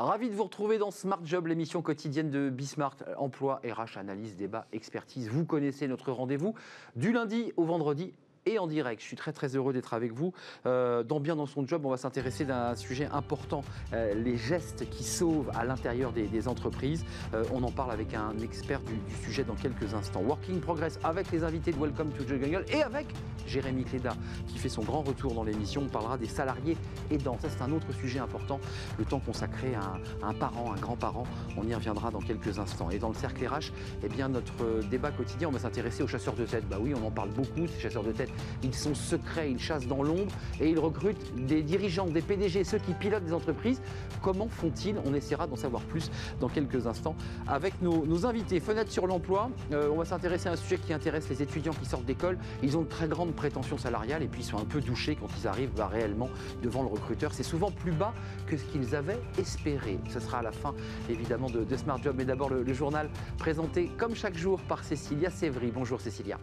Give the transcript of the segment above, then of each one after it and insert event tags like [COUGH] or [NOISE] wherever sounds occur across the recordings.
Ravi de vous retrouver dans Smart Job, l'émission quotidienne de Bismart. Emploi, RH, analyse, débat, expertise. Vous connaissez notre rendez-vous du lundi au vendredi et en direct. Je suis très très heureux d'être avec vous. Euh, dans Bien dans son job, on va s'intéresser à un sujet important, euh, les gestes qui sauvent à l'intérieur des, entreprises. Euh, on en parle avec un expert du, sujet dans quelques instants. Working Progress avec les invités de Welcome to Jungle et avec Jérémy Cléda qui fait son grand retour dans l'émission. On parlera des salariés aidants. Ça c'est un autre sujet important. Le temps consacré à un, parent, un grand-parent, on y reviendra dans quelques instants. Et dans le cercle RH, eh bien, notre débat quotidien, on va s'intéresser aux chasseurs de tête. Bah oui, on en parle beaucoup, ces chasseurs de tête ils sont secrets, ils chassent dans l'ombre et ils recrutent des dirigeants, des PDG, ceux qui pilotent des entreprises. Comment font-ils? On essaiera d'en savoir plus dans quelques instants avec nos, invités. Fenêtre sur l'emploi, euh, on va s'intéresser à un sujet qui intéresse les étudiants qui sortent d'école. Ils ont de très grandes prétentions salariales et puis ils sont un peu douchés quand ils arrivent bah, réellement devant le recruteur. C'est souvent plus bas que ce qu'ils avaient espéré. Ce sera à la fin évidemment de, Smart Job. Mais d'abord le, le journal présenté comme chaque jour par Cécilia Sévry. Bonjour Cécilia.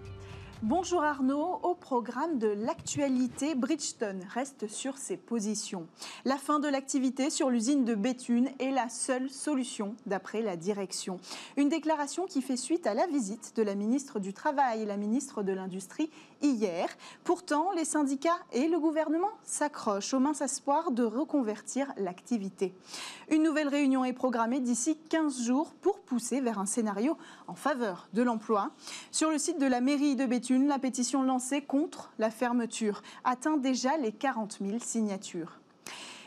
Bonjour Arnaud, au programme de l'actualité, Bridgestone reste sur ses positions. La fin de l'activité sur l'usine de Béthune est la seule solution d'après la direction. Une déclaration qui fait suite à la visite de la ministre du Travail et la ministre de l'Industrie hier. Pourtant, les syndicats et le gouvernement s'accrochent au mince espoir de reconvertir l'activité. Une nouvelle réunion est programmée d'ici 15 jours pour pousser vers un scénario en faveur de l'emploi. Sur le site de la mairie de Béthune, la pétition lancée contre la fermeture atteint déjà les 40 000 signatures.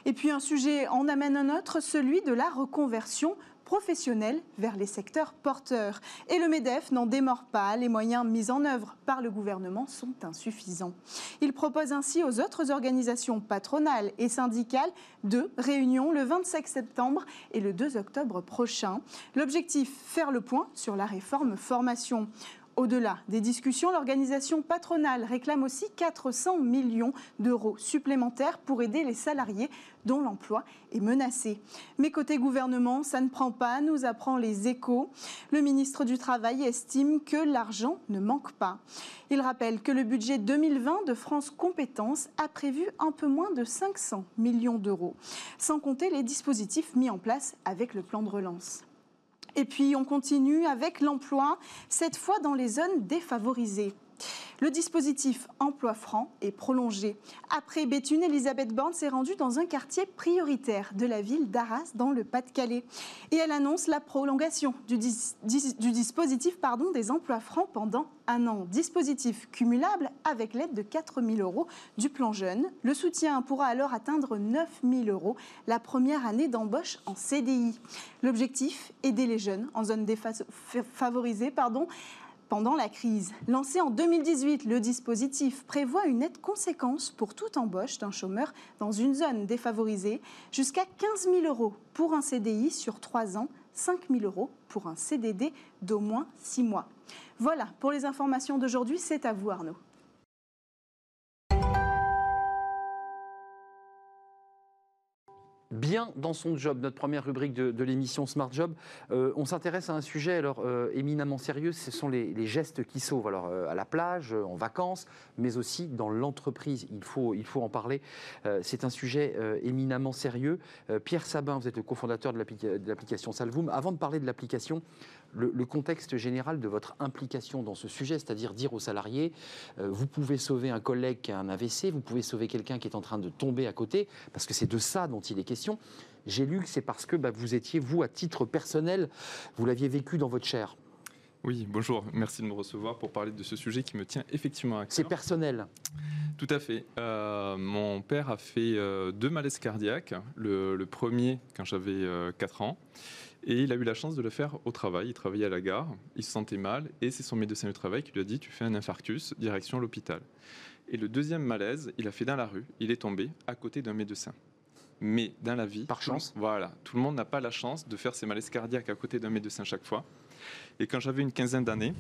Et puis un sujet en amène un autre, celui de la reconversion professionnelle vers les secteurs porteurs. Et le MEDEF n'en démord pas. Les moyens mis en œuvre par le gouvernement sont insuffisants. Il propose ainsi aux autres organisations patronales et syndicales deux réunions le 25 septembre et le 2 octobre prochain. L'objectif, faire le point sur la réforme formation. Au-delà des discussions, l'organisation patronale réclame aussi 400 millions d'euros supplémentaires pour aider les salariés dont l'emploi est menacé. Mais côté gouvernement, ça ne prend pas, nous apprend les échos. Le ministre du Travail estime que l'argent ne manque pas. Il rappelle que le budget 2020 de France Compétences a prévu un peu moins de 500 millions d'euros, sans compter les dispositifs mis en place avec le plan de relance. Et puis on continue avec l'emploi, cette fois dans les zones défavorisées. Le dispositif emploi franc est prolongé. Après Béthune, Elisabeth Borne s'est rendue dans un quartier prioritaire de la ville d'Arras, dans le Pas-de-Calais. Et elle annonce la prolongation du, dispositif des emplois francs pendant un an. Dispositif cumulable avec l'aide de 4 000 euros du plan jeune. Le soutien pourra alors atteindre 9 000 euros la première année d'embauche en CDI. L'objectif, aider les jeunes en zone défavorisée pendant la crise. Lancé en 2018, le dispositif prévoit une aide conséquence pour toute embauche d'un chômeur dans une zone défavorisée, jusqu'à 15 000 euros pour un CDI sur 3 ans, 5 000 euros pour un CDD d'au moins 6 mois. Voilà pour les informations d'aujourd'hui, c'est à vous Arnaud. Bien dans son job, notre première rubrique de, l'émission Smart Job. Euh, on s'intéresse à un sujet alors euh, éminemment sérieux, ce sont les, gestes qui sauvent. Alors euh, à la plage, en vacances, mais aussi dans l'entreprise. Il faut, il faut en parler. c'est un sujet éminemment sérieux. Pierre Sabin, vous êtes le cofondateur de l'application Salvoum. Avant de parler de l'application, le, contexte général de votre implication dans ce sujet, c'est-à-dire dire aux salariés, euh, vous pouvez sauver un collègue qui a un AVC, vous pouvez sauver quelqu'un qui est en train de tomber à côté, parce que c'est de ça dont il est question. J'ai lu que c'est parce que bah, vous étiez, vous, à titre personnel, vous l'aviez vécu dans votre chair. Oui, bonjour, merci de me recevoir pour parler de ce sujet qui me tient effectivement à cœur. C'est personnel Tout à fait. Euh, mon père a fait euh, deux malaises cardiaques. Le, le premier quand j'avais 4 ans et il a eu la chance de le faire au travail. Il travaillait à la gare, il se sentait mal, et c'est son médecin du travail qui lui a dit Tu fais un infarctus, direction l'hôpital. Et le deuxième malaise, il a fait dans la rue, il est tombé à côté d'un médecin. Mais dans la vie, par chance, voilà, tout le monde n'a pas la chance de faire ses malaises cardiaques à côté d'un médecin chaque fois. Et quand j'avais une quinzaine d'années,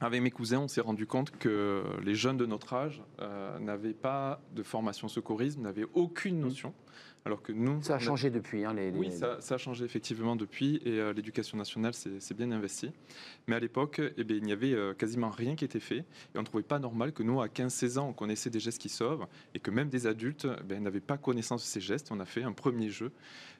avec mes cousins, on s'est rendu compte que les jeunes de notre âge euh, n'avaient pas de formation secourisme, n'avaient aucune Mmh. Alors que nous. Ça a changé depuis. hein, les, les- Oui, ça, ça a changé effectivement depuis et euh, l'éducation nationale s'est bien investie. Mais à l'époque, eh bien, il n'y avait euh, quasiment rien qui était fait et on ne trouvait pas normal que nous, à 15-16 ans, on connaissait des gestes qui sauvent et que même des adultes eh n'avaient pas connaissance de ces gestes. On a fait un premier jeu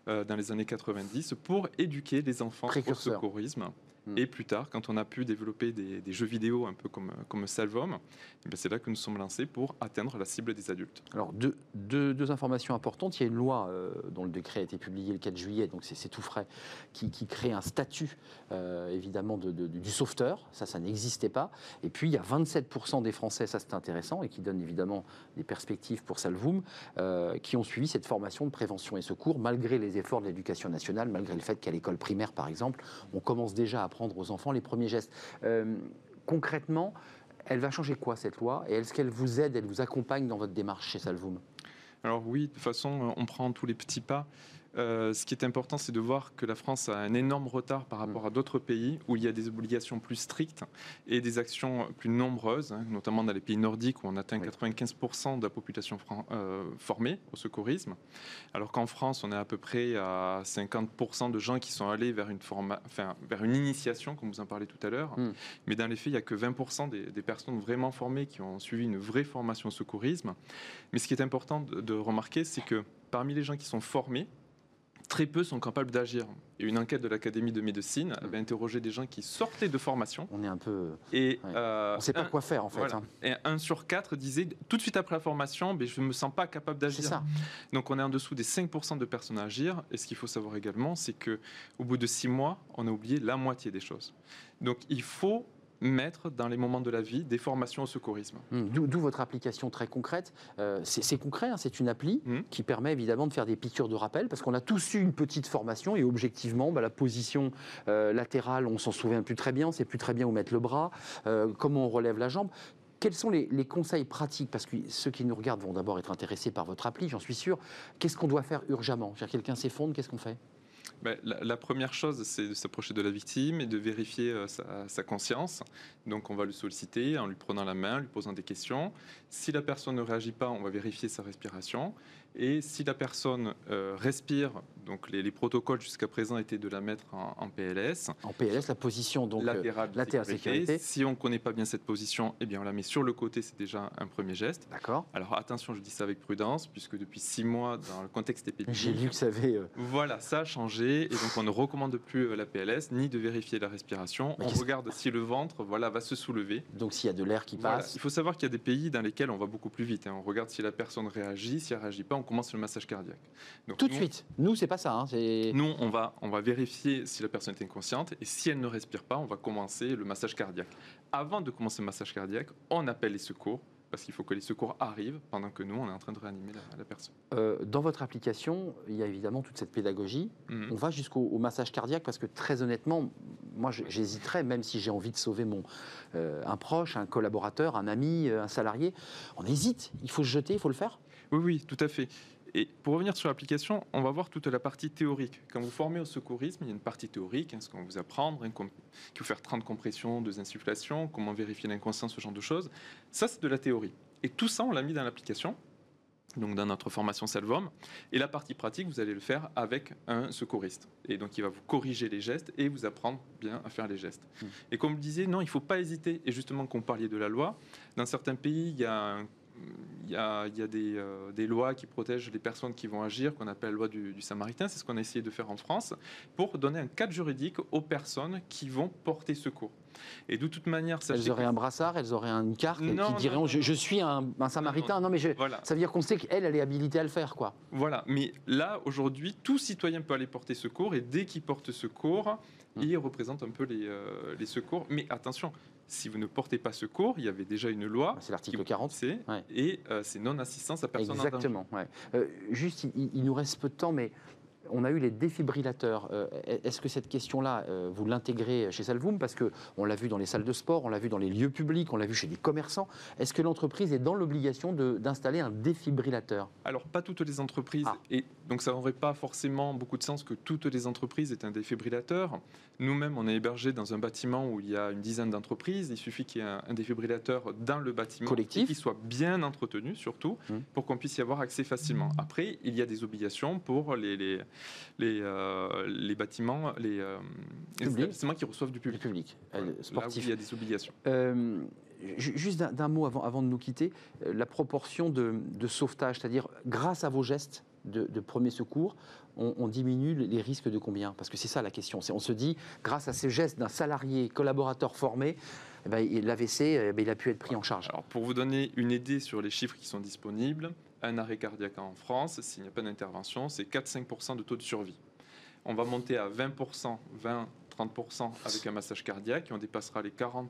euh, dans les années 90 pour éduquer les enfants Précurseur. au secourisme. Hmm. Et plus tard, quand on a pu développer des, des jeux vidéo un peu comme, comme Salvom, eh bien, c'est là que nous sommes lancés pour atteindre la cible des adultes. Alors, deux, deux- deux informations importantes. Il y a une loi euh, dont le décret a été publié le 4 juillet, donc c'est c'est tout frais, qui, qui crée un statut, euh, évidemment, de- de- du sauveteur. Ça, ça n'existait pas. Et puis, il y a 27% des Français, ça c'est intéressant, et qui donne évidemment des perspectives pour Salvoum, euh, qui ont suivi cette formation de prévention et secours, malgré les efforts de l'éducation nationale, malgré le fait qu'à l'école primaire, par exemple, on commence déjà à apprendre aux enfants les premiers gestes. Euh, concrètement, elle va changer quoi cette loi? Et est-ce qu'elle vous aide, elle vous accompagne dans votre démarche chez Salvoum? Alors oui, de toute façon, on prend tous les petits pas. Euh, ce qui est important, c'est de voir que la France a un énorme retard par rapport à d'autres pays où il y a des obligations plus strictes et des actions plus nombreuses, hein, notamment dans les pays nordiques où on atteint Oui. 95% de la population euh, formée au secourisme, alors qu'en France, on est à peu près à 50% de gens qui sont allés vers une, forma- enfin, vers une initiation, comme vous en parlez tout à l'heure. Mm. Mais dans les faits, il n'y a que 20% des, des personnes vraiment formées qui ont suivi une vraie formation au secourisme. Mais ce qui est important de, de remarquer, c'est que parmi les gens qui sont formés, très peu sont capables d'agir. Et une enquête de l'Académie de médecine avait interrogé des gens qui sortaient de formation On est un peu. et Ouais. euh, On ne sait pas un- quoi faire en fait. voilà. hein. Et un sur quatre disait tout de suite après la formation, ben, je ne me sens pas capable C'est d'agir. ça. Donc on est en dessous des 5% de personnes à agir. Et ce qu'il faut savoir également, c'est que au bout de six mois, on a oublié la moitié des choses. Donc il faut mettre dans les moments de la vie des formations au secourisme. Hum, D'où votre application très concrète. Euh, c'est concret, hein, c'est une appli Mhm. qui permet évidemment de faire des piqûres de rappel parce qu'on a tous eu une petite formation et objectivement, bah, la position euh, latérale, on s'en souvient plus très bien, on sait plus très bien où mettre le bras, euh, comment on relève la jambe. Quels sont les, les conseils pratiques? Parce que ceux qui nous regardent vont d'abord être intéressés par votre appli, j'en suis sûr. Qu'est-ce qu'on doit faire urgemment? Quelqu'un s'effondre, qu'est-ce qu'on fait? La, la première chose, c'est de s'approcher de la victime et de vérifier euh, sa, sa conscience. Donc, on va le solliciter en lui prenant la main, lui posant des questions. Si la personne ne réagit pas, on va vérifier sa respiration. Et si la personne euh, respire, donc les, les protocoles jusqu'à présent étaient de la mettre en, en PLS, En PLS, la position donc. euh, latérale de latérale sécurité. Si on ne connaît pas bien cette position, eh bien, on la met sur le côté, c'est déjà un premier geste. D'accord. Alors attention, je dis ça avec prudence, puisque depuis six mois, dans le contexte épidémique, J'ai lu que ça avait. euh, voilà, ça a changé et donc on ne recommande plus euh, la PLS ni de vérifier la respiration. Mais on regarde si le ventre, voilà, va se soulever. donc s'il y a de l'air qui Voilà. passe. Il faut savoir qu'il y a des pays dans lesquels on va beaucoup plus vite. hein. On regarde si la personne réagit, si elle réagit pas, on commence le massage cardiaque. Donc, Tout de suite. Nous, c'est pas ça. hein, Nous, on va, on va vérifier si la personne est inconsciente et si elle ne respire pas, on va commencer le massage cardiaque. Avant de commencer le massage cardiaque, on appelle les secours parce qu'il faut que les secours arrivent pendant que nous, on est en train de réanimer la, la personne. Euh, dans votre application, il y a évidemment toute cette pédagogie. Mhm. On va jusqu'au au massage cardiaque parce que très honnêtement, moi j'hésiterais, même si j'ai envie de sauver mon, euh, un proche, un collaborateur, un ami, euh, un salarié, on hésite. Il faut se jeter, il faut le faire. Oui, oui, tout à fait. Et pour revenir sur l'application, on va voir toute la partie théorique. Quand vous formez au secourisme, il y a une partie théorique, hein, ce qu'on va vous apprendre, hein, qu'il faut faire 30 compressions, deux insufflations, comment vérifier l'inconscience, ce genre de choses. Ça, c'est de la théorie. Et tout ça, on l'a mis dans l'application, donc dans notre formation Salvom. Et la partie pratique, vous allez le faire avec un secouriste. Et donc, il va vous corriger les gestes et vous apprendre bien à faire les gestes. Mm. Et comme je disais, non, il ne faut pas hésiter. Et justement, qu'on parliez de la loi, dans certains pays, il y a un il y a, il y a des, euh, des lois qui protègent les personnes qui vont agir, qu'on appelle la loi du, du Samaritain. C'est ce qu'on a essayé de faire en France pour donner un cadre juridique aux personnes qui vont porter secours. Et de toute manière, Elles auraient que- un brassard, elles auraient une carte Non, qui non, non, je, suis un, un samaritain. Non, mais je- Voilà, ça veut dire qu'on sait qu'elle, elle est habilitée à le faire, quoi. voilà. Mais là, aujourd'hui, tout citoyen peut aller porter secours et dès qu'il porte secours, Mm. il représente un peu les, euh, les secours. Mais attention, si vous ne portez pas secours, il y avait déjà une loi C'est l'article qui 40. c'est Ouais. et euh, c'est non-assistance à personne. Exactement. ouais. Euh, juste, il, il nous reste peu de temps, mais on a eu les défibrillateurs. Euh, est-ce que cette question-là, euh, vous l'intégrez chez Salvoum? Parce qu'on l'a vu dans les salles de sport, on l'a vu dans les lieux publics, on l'a vu chez des commerçants. Est-ce que l'entreprise est dans l'obligation d'installer un défibrillateur? Alors, pas toutes les entreprises. Ah. Et donc, ça n'aurait pas forcément beaucoup de sens que toutes les entreprises aient un défibrillateur. Nous-mêmes, on est hébergé dans un bâtiment où il y a une dizaine d'entreprises. Il suffit qu'il y ait un, défibrillateur dans le bâtiment. Collectif. qui soit bien entretenu, surtout, mmh. pour qu'on puisse y avoir accès facilement. Après, il y a des obligations pour les, les, les, euh, les bâtiments, les, euh, établissements qui reçoivent du public. public. Euh, sportif. il y a des obligations. juste d'un mot avant, avant de nous quitter, la proportion de, de sauvetage, c'est-à-dire grâce à vos gestes, de, premiers secours, on, diminue les risques de combien? Parce que c'est ça la question. On se dit, grâce à ces gestes d'un salarié collaborateur formé, eh ben, l'AVC, eh ben, il a pu être pris en charge. Alors, pour vous donner une idée sur les chiffres qui sont disponibles, un arrêt cardiaque en France, s'il n'y a pas d'intervention, c'est 4-5% de taux de survie. On va monter à 20%, 20-30% avec un massage cardiaque et on dépassera les 40%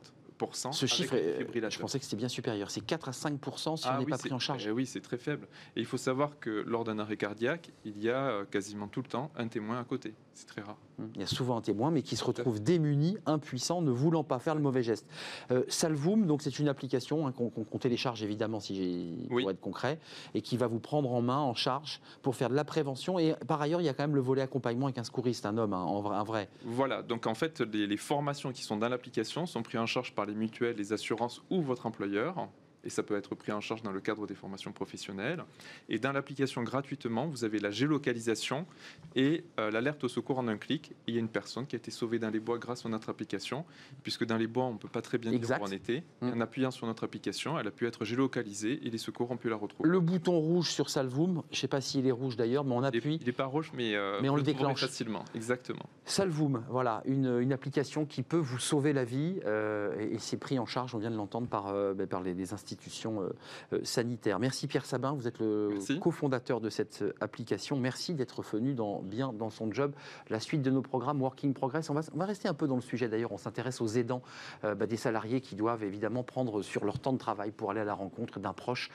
ce chiffre, je pensais que c'était bien supérieur. C'est 4 à 5 si on ah n'est pas pris en charge. Eh oui, c'est très faible. Et il faut savoir que lors d'un arrêt cardiaque, il y a euh, quasiment tout le temps un témoin à côté. C'est très rare. Il y a souvent un témoin, mais qui se retrouve démuni, impuissant, ne voulant pas faire le mauvais geste. Euh, Salvoum, donc c'est une application hein, qu'on télécharge évidemment si pour être concret, et qui va vous prendre en main, en charge, pour faire de la prévention. Et par ailleurs, il y a quand même le volet accompagnement avec un secouriste, un homme, hein, un vrai. Voilà. Donc en fait, les, les formations qui sont dans l'application sont prises en charge par les mutuelles, les assurances ou votre employeur et ça peut être pris en charge dans le cadre des formations professionnelles. Et dans l'application gratuitement, vous avez la géolocalisation et euh, l'alerte au secours en un clic. il y a une personne qui a été sauvée dans les bois grâce à notre application, puisque dans les bois, on ne peut pas très bien dire où en était. Mm. En appuyant sur notre application, elle a pu être géolocalisée et les secours ont pu la retrouver. Le bouton rouge sur Salvoum, je ne sais pas s'il est rouge d'ailleurs, mais on appuie. Il n'est pas rouge, mais, euh, mais on le déclenche facilement. Exactement. Salvoum, voilà, une, une, application qui peut vous sauver la vie euh, et, c'est pris en charge, on vient de l'entendre, par, ben, par les, les institutions institutions euh, euh, sanitaires. Merci Pierre Sabin, vous êtes le cofondateur de cette euh, application. Merci d'être venu dans, bien dans son job. La suite de nos programmes Working Progress, on va, on va rester un peu dans le sujet d'ailleurs, on s'intéresse aux aidants bah, des salariés qui doivent évidemment prendre sur leur temps de travail pour aller à la rencontre d'un proche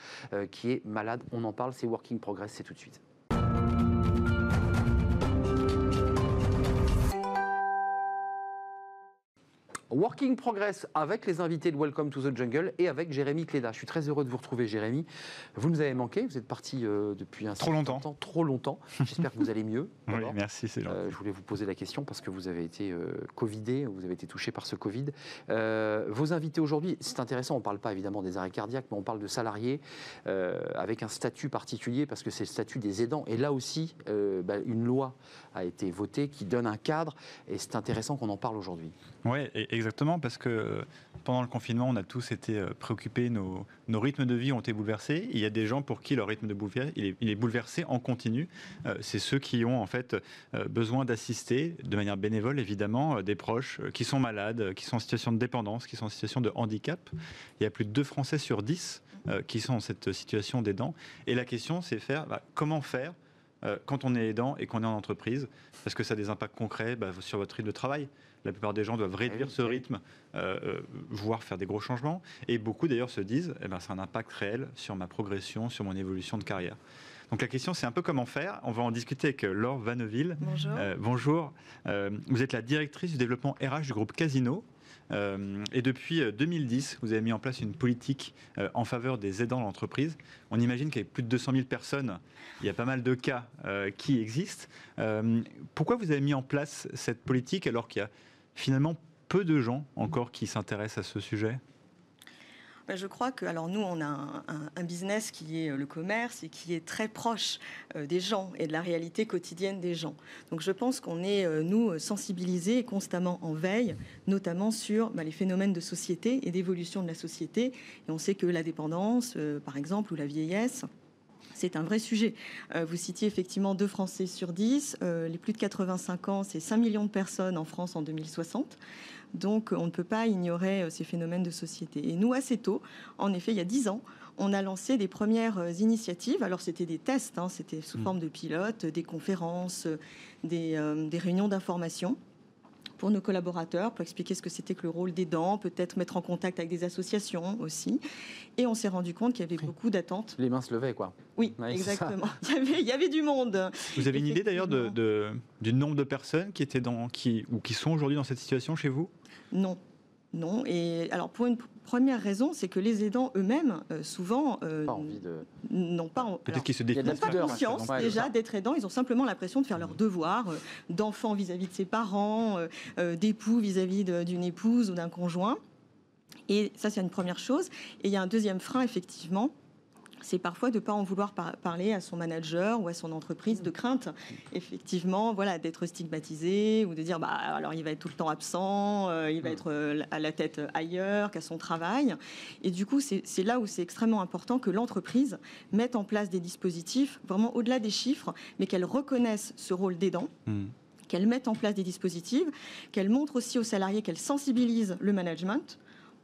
qui est malade. On en parle, c'est Working Progress, c'est tout de suite. Working Progress avec les invités de Welcome to the Jungle et avec Jérémy Cléda. Je suis très heureux de vous retrouver, Jérémy. Vous nous avez manqué, vous êtes parti euh, depuis un trop longtemps. Temps, trop longtemps. [LAUGHS] J'espère que vous allez mieux. oui, merci, c'est euh, je voulais vous poser la question parce que vous avez été euh, Covidé, vous avez été touché par ce Covid. vos invités aujourd'hui, c'est intéressant, on ne parle pas évidemment des arrêts cardiaques, mais on parle de salariés avec un statut particulier parce que c'est le statut des aidants. Et là aussi, bah, une loi a été votée qui donne un cadre et c'est intéressant qu'on en parle aujourd'hui. Oui, exactement, parce que pendant le confinement, on a tous été euh, préoccupés, nos, rythmes de vie ont été bouleversés. Il y a des gens pour qui leur rythme de bouleversé, il est, bouleversé en continu. Euh, c'est ceux qui ont en fait euh, besoin d'assister, de manière bénévole évidemment, des proches qui sont malades, qui sont en situation de dépendance, qui sont en situation de handicap. Il y a plus de 2 Français sur 10 qui sont dans cette situation d'aidant. Et la question, c'est faire bah, comment faire quand on est aidant et qu'on est en entreprise, parce que ça a des impacts concrets bah, sur votre rythme de travail. La plupart des gens doivent réduire eh ce rythme, euh, euh, voire faire des gros changements. Et beaucoup d'ailleurs se disent, eh ben, c'est un impact réel sur ma progression, sur mon évolution de carrière. Donc la question, c'est un peu comment faire. On va en discuter avec euh, Laure Vanneville. Bonjour. bonjour. vous êtes la directrice du développement RH du groupe Casino. Euh, et depuis 2010, euh, vous avez mis en place une politique euh, en faveur des aidants de l'entreprise. On imagine qu'avec plus de 200 000 personnes, il y a pas mal de cas qui existent. pourquoi vous avez mis en place cette politique alors qu'il y a finalement peu de gens encore qui s'intéressent à ce sujet? Bah, je crois que, alors nous, on a un, business qui est euh, le commerce et qui est très proche euh, des gens et de la réalité quotidienne des gens. Donc je pense qu'on est, euh, nous, sensibilisés et constamment en veille, notamment sur bah, les phénomènes de société et d'évolution de la société. Et on sait que la dépendance, par exemple, ou la vieillesse, c'est un vrai sujet. vous citiez effectivement deux Français sur dix. les plus de 85 ans, c'est 5 millions de personnes en France en 2060. Donc on ne peut pas ignorer euh, ces phénomènes de société. Et nous, assez tôt, en effet, il y a dix ans, on a lancé des premières euh, initiatives. Alors c'était des tests, hein, c'était sous mm. forme de pilotes, des conférences, des, euh, des réunions d'information pour nos collaborateurs, pour expliquer ce que c'était que le rôle d'aidant, peut-être mettre en contact avec des associations aussi. Et on s'est rendu compte qu'il y avait beaucoup d'attentes. Les mains se levaient, quoi. Oui, Ouais, exactement. [LAUGHS] Il y, avait, il y avait du monde. Vous avez une idée d'ailleurs de, Effectivement. de- du nombre de personnes qui étaient dans, qui, ou qui sont aujourd'hui dans cette situation chez vous? Non. Non. Et alors, pour une pr- première raison, c'est que les aidants eux-mêmes, euh, souvent, euh, Pas envie de. n'ont pas. en- Peut-être alors, qu'ils se pas conscience déjà d'être aidant. Ils ont simplement l'impression de faire leur devoir euh, d'enfant vis-à-vis de ses parents, euh, euh, d'époux vis-à-vis de- d'une épouse ou d'un conjoint. Et ça, c'est une première chose. Et il y a un deuxième frein, effectivement. C'est parfois de ne pas en vouloir par- parler à son manager ou à son entreprise de crainte, effectivement, voilà, d'être stigmatisé ou de dire, bah, alors il va être tout le temps absent, euh, il va être euh, à la tête ailleurs qu'à son travail. Et du coup, c'est c'est là où c'est extrêmement important que l'entreprise mette en place des dispositifs, vraiment au-delà des chiffres, mais qu'elle reconnaisse ce rôle d'aidant qu'elle mette en place des dispositifs, qu'elle montre aussi aux salariés qu'elle sensibilise le management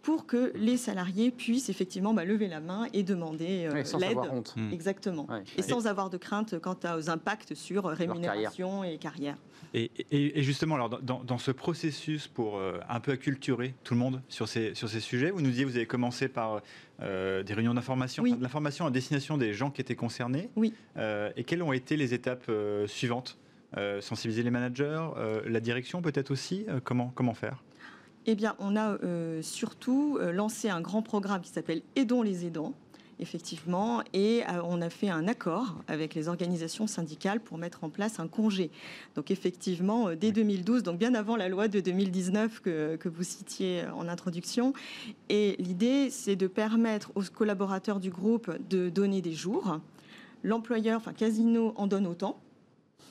pour que les salariés puissent effectivement bah, lever la main et demander euh, sans l'aide. avoir honte. Mm. Exactement. Et sans avoir de crainte quant aux impacts sur euh, carrière. rémunération et carrière. Et, et- et justement, alors, dans, dans ce processus pour euh, un peu acculturer tout le monde sur ces, sur ces sujets, vous nous disiez vous avez commencé par euh, des réunions d'information, Oui. enfin, de l'information à destination des gens qui étaient concernés. Oui. Euh, et quelles ont été les étapes euh, suivantes? Euh, Sensibiliser les managers, euh, la direction peut-être aussi? Euh, comment, comment faire? Eh bien, on a euh, surtout euh, lancé un grand programme qui s'appelle Aidons les aidants. Effectivement, et euh, on a fait un accord avec les organisations syndicales pour mettre en place un congé. Donc effectivement, dès 2012, donc bien avant la loi de 2019 que, que vous citiez en introduction, et l'idée, c'est de permettre aux collaborateurs du groupe de donner des jours. L'employeur, enfin Casino, en donne autant.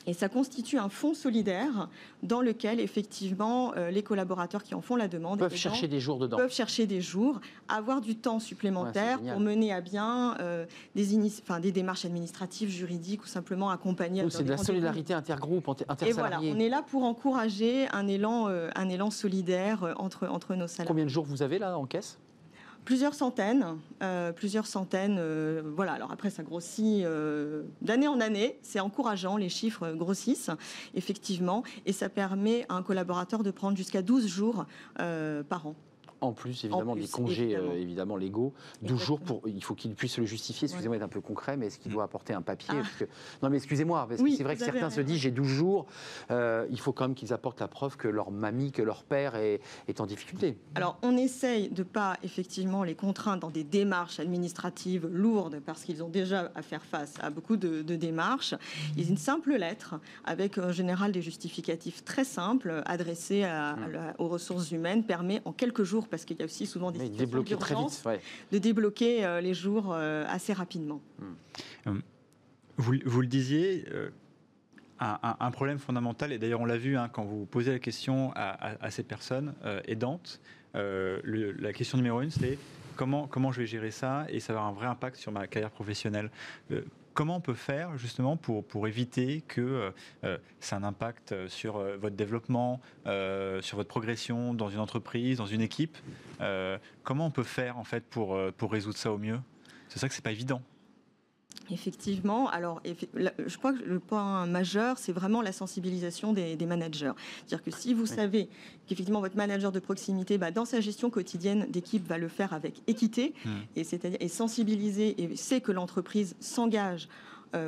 Et ça constitue un fonds solidaire dans lequel, effectivement, euh, les collaborateurs qui en font la demande Peuvent chercher des jours dedans. peuvent chercher des jours, avoir du temps supplémentaire Ouais, pour mener à bien euh, des, inici- enfin, des démarches administratives, juridiques ou simplement accompagner. C'est de la solidarité intergroupe, inter- Et voilà, intersalariés. on est là pour encourager un élan, euh, un élan solidaire entre, entre nos salariés. Combien de jours vous avez là en caisse? Plusieurs centaines, euh, plusieurs centaines. euh, voilà. Alors après, ça grossit euh, d'année en année. C'est encourageant. Les chiffres grossissent effectivement, et ça permet à un collaborateur de prendre jusqu'à 12 jours par an. En plus, évidemment, plus, des congés évidemment. euh, évidemment légaux. 12 jours, pour, il faut qu'il puisse le justifier. Excusez-moi d'être un peu concret, mais est-ce qu'il doit apporter un papier Ah. parce que- Non, mais excusez-moi, parce Oui, que c'est vrai que certains se disent j'ai 12 jours. euh, il faut quand même qu'ils apportent la preuve que leur mamie, que leur père est, est en difficulté. Alors, on essaye de pas effectivement les contraindre dans des démarches administratives lourdes parce qu'ils ont déjà à faire face à beaucoup de, de démarches. A une simple lettre avec en général des justificatifs très simples adressés à- à la- aux ressources humaines permet en quelques jours, parce qu'il y a aussi souvent des Mais situations d'urgence, ouais. de débloquer euh, les jours euh, assez rapidement. Vous, vous le disiez, euh, un, un- un problème fondamental, et d'ailleurs on l'a vu hein, quand vous posez la question à, à- à ces personnes euh, aidantes, euh, le- la question numéro une, c'est comment, comment je vais gérer ça et ça va avoir un vrai impact sur ma carrière professionnelle. Comment on peut faire justement pour, éviter que euh, euh, ça ait un impact sur euh, votre développement, sur votre progression dans une entreprise, dans une équipe Comment on peut faire en fait pour, pour résoudre ça au mieux? C'est ça que c'est pas évident. Effectivement, alors je crois que le point majeur, c'est vraiment la sensibilisation des, des managers. C'est-à-dire que si vous savez qu'effectivement votre manager de proximité, bah, dans sa gestion quotidienne d'équipe, va le faire avec équité, Hmm. et c'est-à-dire et sensibiliser et sait que l'entreprise s'engage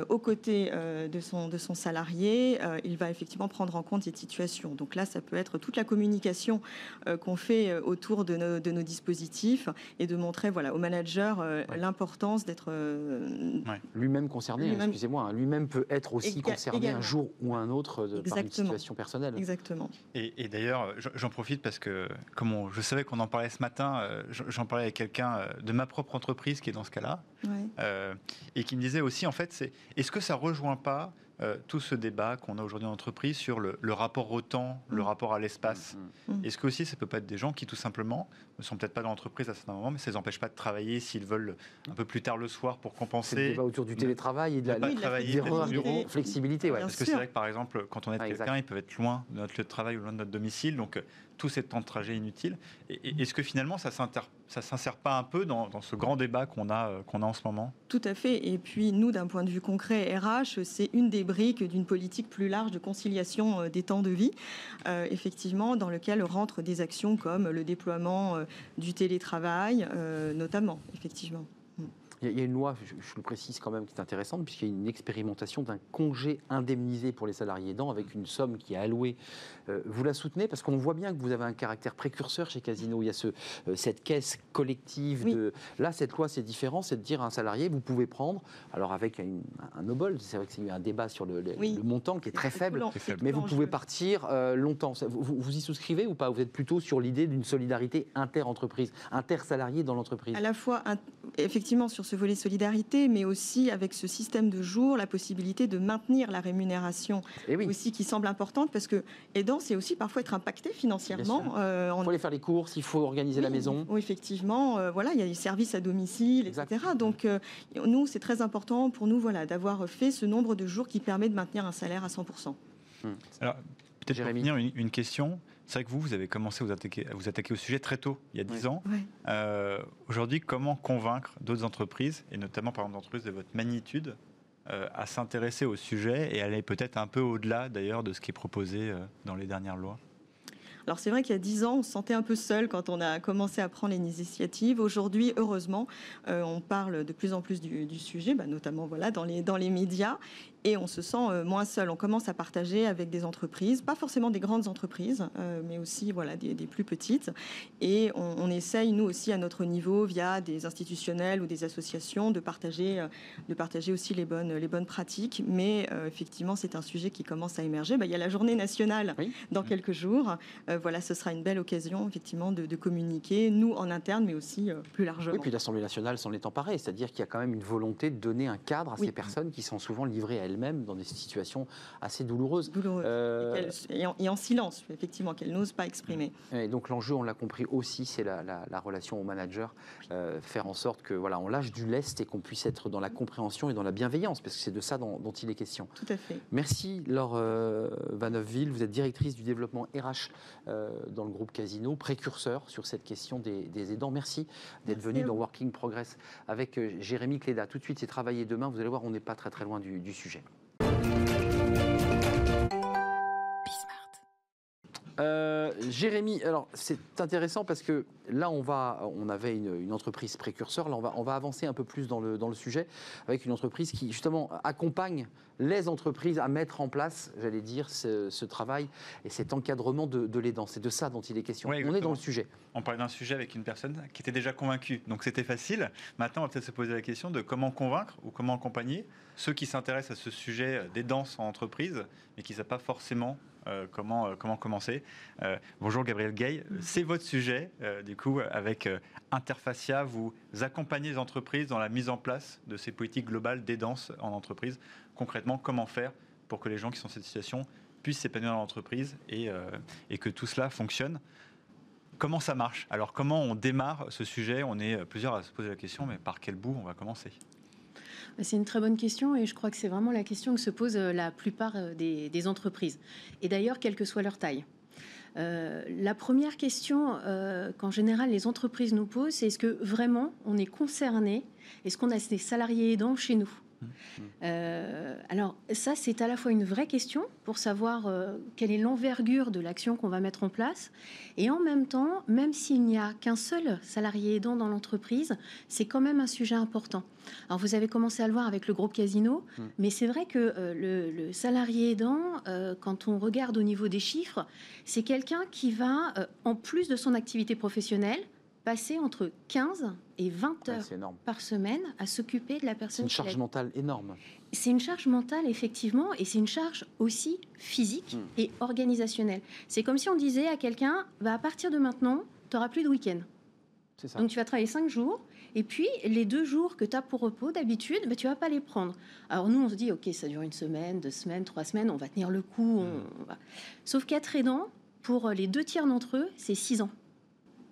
aux côtés euh, de, son, de son salarié, euh, il va effectivement prendre en compte cette situation. Donc là, ça peut être toute la communication euh, qu'on fait euh, autour de nos, de nos dispositifs et de montrer voilà, euh, Ouais. l'importance d'être euh, Lui-même concerné, excusez-moi, hein, lui-même peut être aussi Éga- concerné un jour ou un autre de, par une situation personnelle. exactement. Et, et d'ailleurs, j'en- profite parce que, comme on- je savais qu'on en parlait ce matin, euh, j'en parlais avec quelqu'un euh, de ma propre entreprise qui est dans ce cas-là, Ouais. euh, et qui me disait aussi, en fait, c'est est-ce que ça rejoint pas euh, tout ce débat qu'on a aujourd'hui en entreprise sur le, le rapport au temps, le Mm. rapport à l'espace Mm, Est-ce que aussi ça peut pas être des gens qui, tout simplement, ne sont peut-être pas dans l'entreprise à certains moments, mais ça les empêche pas de travailler s'ils veulent un peu plus tard le soir pour C'est le compenser débat autour du télétravail et de la, Oui, de la bureau. flexibilité. Ouais. Parce que c'est vrai que par exemple, quand on aide Ah, quelqu'un, ils peuvent être loin de notre lieu de travail ou loin de notre domicile, donc euh, tout ces temps de trajet inutile. Et, et- est-ce que finalement ça ça s'insère pas un peu dans, ce grand débat qu'on a, euh, a en ce moment? Tout à fait. Et puis, nous, d'un point de vue concret, RH, c'est une des briques d'une politique plus large de conciliation des temps de vie, effectivement, dans lequel rentrent des actions comme le déploiement du télétravail, notamment, effectivement. Il y a une loi, je, le précise quand même, qui est intéressante, puisqu'il y a une expérimentation d'un congé indemnisé pour les salariés aidants avec une somme qui est allouée. Euh, vous la soutenez parce qu'on voit bien que vous avez un caractère précurseur chez Casino. Il y a ce, euh, cette caisse collective. De... Là, cette loi, c'est différent. C'est de dire à un salarié, vous pouvez prendre, alors avec un, un obol, c'est vrai que c'est eu un débat sur le, montant qui est très faible, mais vous pouvez partir euh, longtemps. Vous, vous, y souscrivez ou pas? Vous êtes plutôt sur l'idée d'une solidarité inter-entreprise, inter-salarié dans l'entreprise? À la fois, effectivement, sur ce volet solidarité, mais aussi avec ce système de jour, la possibilité de maintenir la rémunération Et oui. aussi qui semble importante parce que aidant, c'est aussi parfois être impacté financièrement. Euh, il faut aller faire les courses, il faut organiser la maison. Oui, effectivement. Euh, voilà, il y a des services à domicile, etc. Donc, euh, nous, c'est très important pour nous voilà, d'avoir fait ce nombre de jours qui permet de maintenir un salaire à 100%. Hmm. Alors, peut-être pour finir, une, une question. C'est vrai que vous, vous avez commencé à vous attaquer, à vous attaquer au sujet très tôt, il y a 10 ans. Euh, aujourd'hui, comment convaincre d'autres entreprises, et notamment par exemple d'entreprises de votre magnitude, euh, à s'intéresser au sujet et aller peut-être un peu au-delà d'ailleurs de ce qui est proposé euh, dans les dernières lois? Alors c'est vrai qu'il y a dix ans, on se sentait un peu seul quand on a commencé à prendre l'initiative. Aujourd'hui, heureusement, on parle de plus en plus du, sujet, bah, notamment voilà dans les dans les médias, et on se sent euh, moins seul. On commence à partager avec des entreprises, pas forcément des grandes entreprises, euh, mais aussi voilà, des, plus petites. Et on, essaye, nous aussi, à notre niveau, via des institutionnels ou des associations, de partager, euh, de partager aussi les bonnes, les bonnes pratiques. Mais effectivement, c'est un sujet qui commence à émerger. Bah, il y a la journée nationale dans quelques jours. voilà, ce sera une belle occasion, effectivement, de, communiquer, nous en interne, mais aussi plus largement. Oui, puis l'Assemblée nationale s'en est emparée. C'est-à-dire qu'il y a quand même une volonté de donner un cadre à ces personnes qui sont souvent livrées à elles même dans des situations assez douloureuses. Euh, et, en, silence, effectivement, qu'elles n'osent pas exprimer. Et donc l'enjeu, on l'a compris aussi, c'est la, relation au manager, euh, faire en sorte que voilà, on lâche du lest et qu'on puisse être dans la compréhension et dans la bienveillance, parce que c'est de ça dont, il est question. Tout à fait. Merci Laure euh, Van Neufville, vous êtes directrice du développement RH dans le groupe Casino, précurseur sur cette question des, aidants. Merci d'être venu dans Working Progress avec Jérémy Cléda. Tout de suite, c'est travailler demain. Vous allez voir, on n'est pas très très loin du sujet. Euh, Jérémy, alors c'est intéressant parce que là on va, on avait une, entreprise précurseur, là on va, on va avancer un peu plus dans le, dans le sujet avec une entreprise qui justement accompagne les entreprises à mettre en place, j'allais dire, ce, travail et cet encadrement de, de l'aidant. C'est de ça dont il est question. on est dans le sujet. On parlait d'un sujet avec une personne qui était déjà convaincue, donc c'était facile. Maintenant, on va peut-être se poser la question de comment convaincre ou comment accompagner ceux qui s'intéressent à ce sujet d'aidance en entreprise, mais qui ne savent pas forcément comment, euh, comment commencer. Euh, bonjour Gabriel Gay, c'est votre sujet, du coup, avec Interfacia, vous accompagnez les entreprises dans la mise en place de ces politiques globales d'aidance en entreprise. Concrètement, comment faire pour que les gens qui sont dans cette situation puissent s'épanouir dans l'entreprise et, et que tout cela fonctionne? Comment ça marche? Alors, comment on démarre ce sujet? On est plusieurs à se poser la question, mais par quel bout on va commencer? C'est une très bonne question et je crois que c'est vraiment la question que se pose euh, la plupart euh, des, entreprises. Et d'ailleurs, quelle que soit leur taille. Euh, la première question qu'en général les entreprises nous posent, c'est est-ce que vraiment on est concerné Est-ce qu'on a des salariés aidants chez nous? Euh, alors ça, c'est à la fois une vraie question pour savoir euh, quelle est l'envergure de l'action qu'on va mettre en place, et en même temps, même s'il n'y a qu'un seul salarié aidant dans l'entreprise, c'est quand même un sujet important. Alors vous avez commencé à le voir avec le groupe Casino, mm. mais c'est vrai que euh, le, le, salarié aidant, quand on regarde au niveau des chiffres, c'est quelqu'un qui va, en plus de son activité professionnelle, passer entre 15 et 20 heures par semaine à s'occuper de la personne. C'est une charge mentale énorme. C'est une charge mentale, effectivement, et c'est une charge aussi physique hmm. et organisationnelle. C'est comme si on disait à quelqu'un, bah, à partir de maintenant, tu n'auras plus de week-end. Donc tu vas travailler 5 jours, et puis les deux jours que tu as pour repos, d'habitude, bah, tu vas pas les prendre. Alors nous, on se dit, ok, ça dure une semaine, deux semaines, trois semaines, on va tenir le coup. Hmm. Sauf qu'être aidant, pour les deux tiers d'entre eux, c'est 6 ans.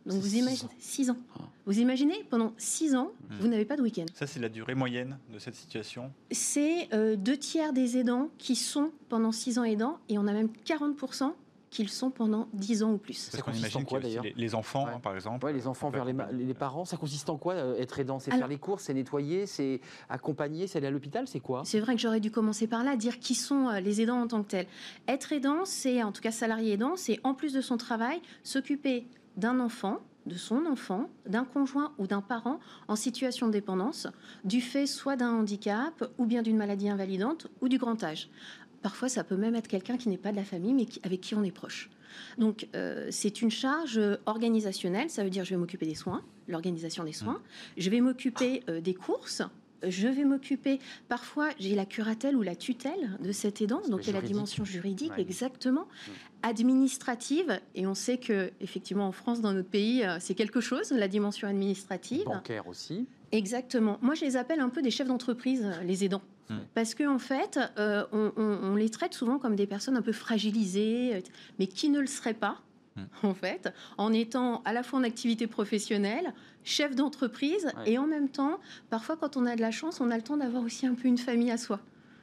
Donc vous imaginez 6 ans. Ah. Vous imaginez pendant 6 ans, hmm. vous n'avez pas de week-end. Ça c'est la durée moyenne de cette situation. C'est euh, deux tiers des aidants qui sont pendant 6 ans aidants et on a même 40% qu'ils sont pendant 10 ans ou plus. Qu'on consiste en imagine quoi, d'ailleurs les, les enfants, Ouais. hein, par exemple. Ouais, les enfants vers les, parents, ça consiste en quoi euh, être aidant? C'est faire les courses, c'est nettoyer, c'est accompagner, c'est aller à l'hôpital, c'est quoi? C'est vrai que j'aurais dû commencer par là, dire qui sont euh, les aidants en tant que tels. Être aidant, c'est, en tout cas salarié aidant, c'est en plus de son travail, s'occuper d'un enfant, de son enfant, d'un conjoint ou d'un parent en situation de dépendance, du fait soit d'un handicap ou bien d'une maladie invalidante ou du grand âge. Parfois, ça peut même être quelqu'un qui n'est pas de la famille, mais avec qui on est proche. Donc, euh, c'est une charge organisationnelle. Ça veut dire, je vais m'occuper des soins, l'organisation des soins. Je vais m'occuper euh, des courses. Je vais m'occuper, parfois, j'ai la curatelle ou la tutelle de cet aidant, donc il y a la dimension juridique, Ouais. exactement, administrative, et on sait que, effectivement, en France, dans notre pays, euh, c'est quelque chose, la dimension administrative. Bancaire aussi. Exactement. Moi, je les appelle un peu des chefs d'entreprise, euh, les aidants. Hmm. Parce qu'en en fait, euh, on, on- on les traite souvent comme des personnes un peu fragilisées, mais qui ne le seraient pas, Hmm. [LAUGHS] en fait, en étant à la fois en activité professionnelle, chef d'entreprise, Ouais. et en même temps, parfois, quand on a de la chance, on a le temps d'avoir aussi un peu une famille à soi.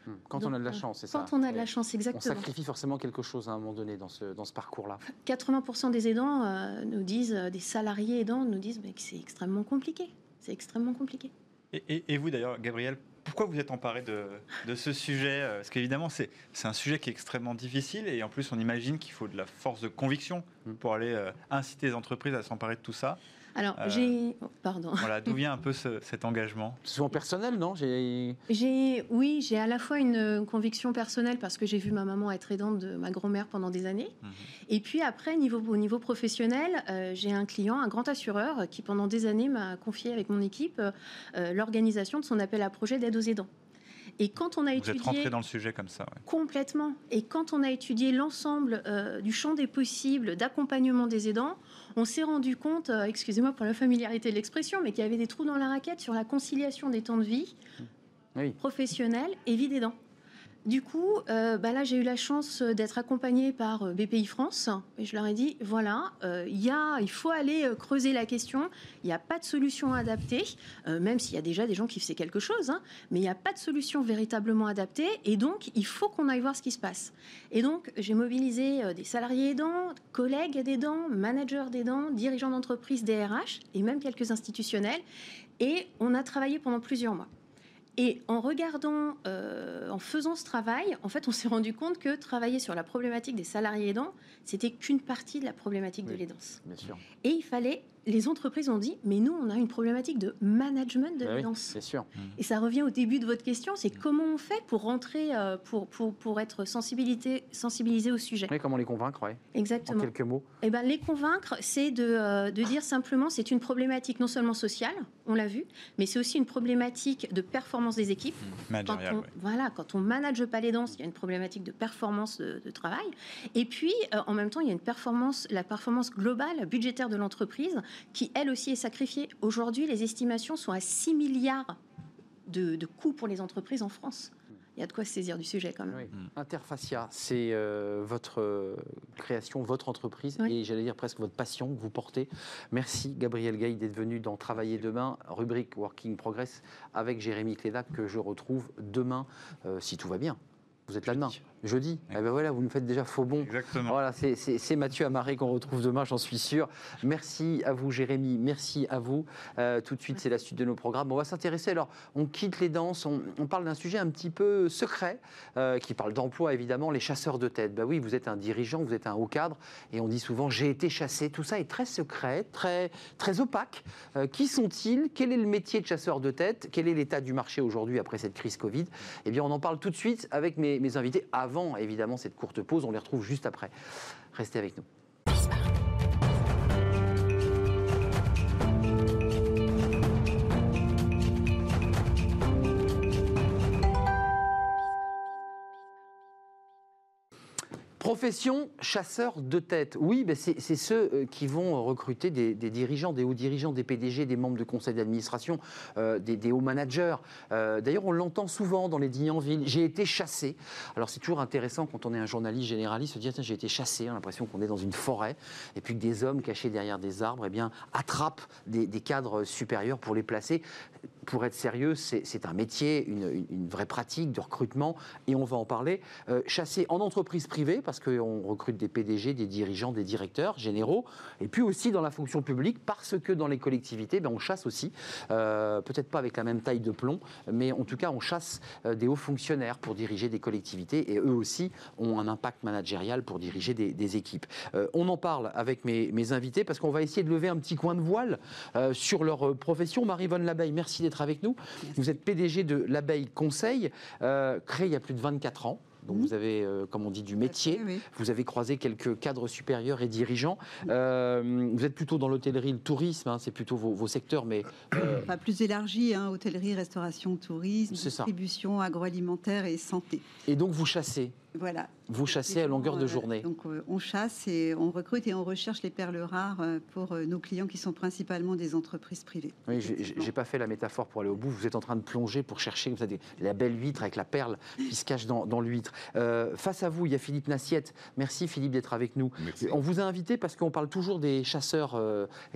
Hmm. Quand Donc, on a de la euh, chance, c'est ça. Quand on a de la chance, On exactement. sacrifie forcément quelque chose à un moment donné dans ce, dans ce parcours-là. [LAUGHS] 80% des aidants euh, nous disent, euh, des salariés aidants nous disent mais que c'est extrêmement compliqué. C'est extrêmement compliqué. Et, et- et vous d'ailleurs, Gabriel, pourquoi vous êtes emparé de, de ce sujet euh, Parce qu'évidemment, c'est c'est un sujet qui est extrêmement difficile et en plus, on imagine qu'il faut de la force de conviction Mm. pour aller euh, inciter les entreprises à s'emparer de tout ça. Alors, Euh, j'ai... oh, Pardon. Voilà, d'où vient un peu ce- [LAUGHS] cet engagement? C'est souvent personnel, non? J'ai- J'ai, oui, j'ai à la fois une euh, conviction personnelle parce que j'ai vu ma maman être aidante de ma grand-mère pendant des années. Mhm. Et puis après, niveau, au niveau professionnel, euh, j'ai un client, un grand assureur, qui pendant des années m'a confié avec mon équipe euh, l'organisation de son appel à projet d'aide aux aidants. Et quand on a Vous êtes étudié rentré dans le sujet comme ça. ouais. complètement, et quand on a étudié l'ensemble euh, du champ des possibles d'accompagnement des aidants, on s'est rendu compte, euh, excusez-moi pour la familiarité de l'expression, mais qu'il y avait des trous dans la raquette sur la conciliation des temps de vie Oui. professionnelle et vie d'aidant. Du coup, euh, bah là, j'ai eu la chance d'être accompagnée par euh, BPI France et je leur ai dit voilà, euh, il faut aller euh, creuser la question. Il n'y a pas de solution adaptée, euh, même s'il y a déjà des gens qui faisaient quelque chose, hein, mais il n'y a pas de solution véritablement adaptée et donc il faut qu'on aille voir ce qui se passe. Et donc, j'ai mobilisé euh, des salariés aidants, collègues d'aidants, managers d'aidants, dirigeants d'entreprise, DRH et même quelques institutionnels et on a travaillé pendant plusieurs mois. Et en regardant, euh, en faisant ce travail, en fait, on s'est rendu compte que travailler sur la problématique des salariés aidants, c'était qu'une partie de la problématique de Oui. l'aidance. Bien sûr. Et il fallait, les entreprises ont dit, mais nous, on a une problématique de management de oui, l'aidance. c'est sûr. Et ça revient au début de votre question, c'est comment on fait pour rentrer, euh, pour, pour, pour être sensibilisé, sensibilisé au sujet. Oui, comment les convaincre, ouais. En Exactement. quelques mots. Eh ben, les convaincre, c'est de, euh, de dire simplement c'est une problématique non seulement sociale, on l'a vu, mais c'est aussi une problématique de performance des équipes. Quand Managérial, on, ouais. Voilà, quand on manage pas les danses, il y a une problématique de performance de, de travail. Et puis, euh, en même temps, il y a une performance, la performance globale budgétaire de l'entreprise, qui elle aussi est sacrifiée. Aujourd'hui, les estimations sont à 6 milliards de, de coûts pour les entreprises en France. Il y a de quoi se saisir du sujet quand même. Oui. Mm. Interfacia, c'est euh, votre euh, création, votre entreprise Oui. et j'allais dire presque votre passion que vous portez. Merci Gabriel Gay d'être venu dans Travailler demain, rubrique Working Progress avec Jérémy Clédac que je retrouve demain euh, si tout va bien. Vous êtes là demain, jeudi. Eh ben voilà, vous nous faites déjà faux bon. Exactement. Voilà, c'est- Mathieu Amaré qu'on retrouve demain, j'en suis sûr. Merci à vous, Jérémy. Merci à vous. Euh, tout de suite, c'est la suite de nos programmes. On va s'intéresser. Alors, on quitte les danses. On, on parle d'un sujet un petit peu secret, euh, qui parle d'emploi, évidemment, les chasseurs de tête. Bah oui, vous êtes un dirigeant, vous êtes un haut cadre, et on dit souvent j'ai été chassé. Tout ça est très secret, très, très opaque. Euh, qui sont-ils? Quel est le métier de chasseur de tête Quel est l'état du marché aujourd'hui après cette crise Covid? Eh bien, on en parle tout de suite avec mes, mes invités. Avant, évidemment, cette courte pause, on les retrouve juste après. Restez avec nous. Profession chasseur de tête. Oui, ben c'est ceux euh, qui vont recruter des, dirigeants, des hauts dirigeants, des PDG, des membres de conseil d'administration, euh, des, hauts managers. Euh, D'ailleurs, on l'entend souvent dans les dîners en ville. J'ai été chassé. Alors, c'est toujours intéressant quand on est un journaliste généraliste de dire j'ai été chassé. On a l'impression qu'on est dans une forêt et puis que des hommes cachés derrière des arbres eh bien, attrapent des cadres supérieurs pour les placer. Pour être sérieux, c'est un métier, une, vraie pratique de recrutement, et on va en parler. Euh, chasser en entreprise privée, parce qu'on recrute des PDG, des dirigeants, des directeurs généraux, et puis aussi dans la fonction publique, parce que dans les collectivités, ben, on chasse aussi, euh, peut-être pas avec la même taille de plomb, mais en tout cas, on chasse euh, des hauts fonctionnaires pour diriger des collectivités, et eux aussi ont un impact managérial pour diriger des, équipes. on en parle avec mes, mes invités, parce qu'on va essayer de lever un petit coin de voile sur leur profession. Marie-Vonne Labeille, merci d'être avec nous. Vous êtes PDG de l'Abeille Conseil, euh, créé il y a plus de 24 ans. Donc mhm. vous avez, euh, comme on dit, du métier. Vous avez croisé quelques cadres supérieurs et dirigeants. Euh, vous êtes plutôt dans l'hôtellerie, le tourisme, hein, c'est plutôt vos, secteurs, mais... Pas plus élargi, hein, hôtellerie, restauration, tourisme, distribution agroalimentaire et santé. Et donc vous chassez voilà. Vous chassez à longueur de journée. donc euh, on chasse et on recrute et on recherche les perles rares euh, pour euh, nos clients qui sont principalement des entreprises privées. Oui, j'ai pas fait la métaphore pour aller au bout. Vous êtes en train de plonger pour chercher vous la belle huître avec la perle qui se cache dans, l'huître. face à vous, il y a Philippe Nassiette. Merci Philippe d'être avec nous. On vous a invité parce qu'on parle toujours des chasseurs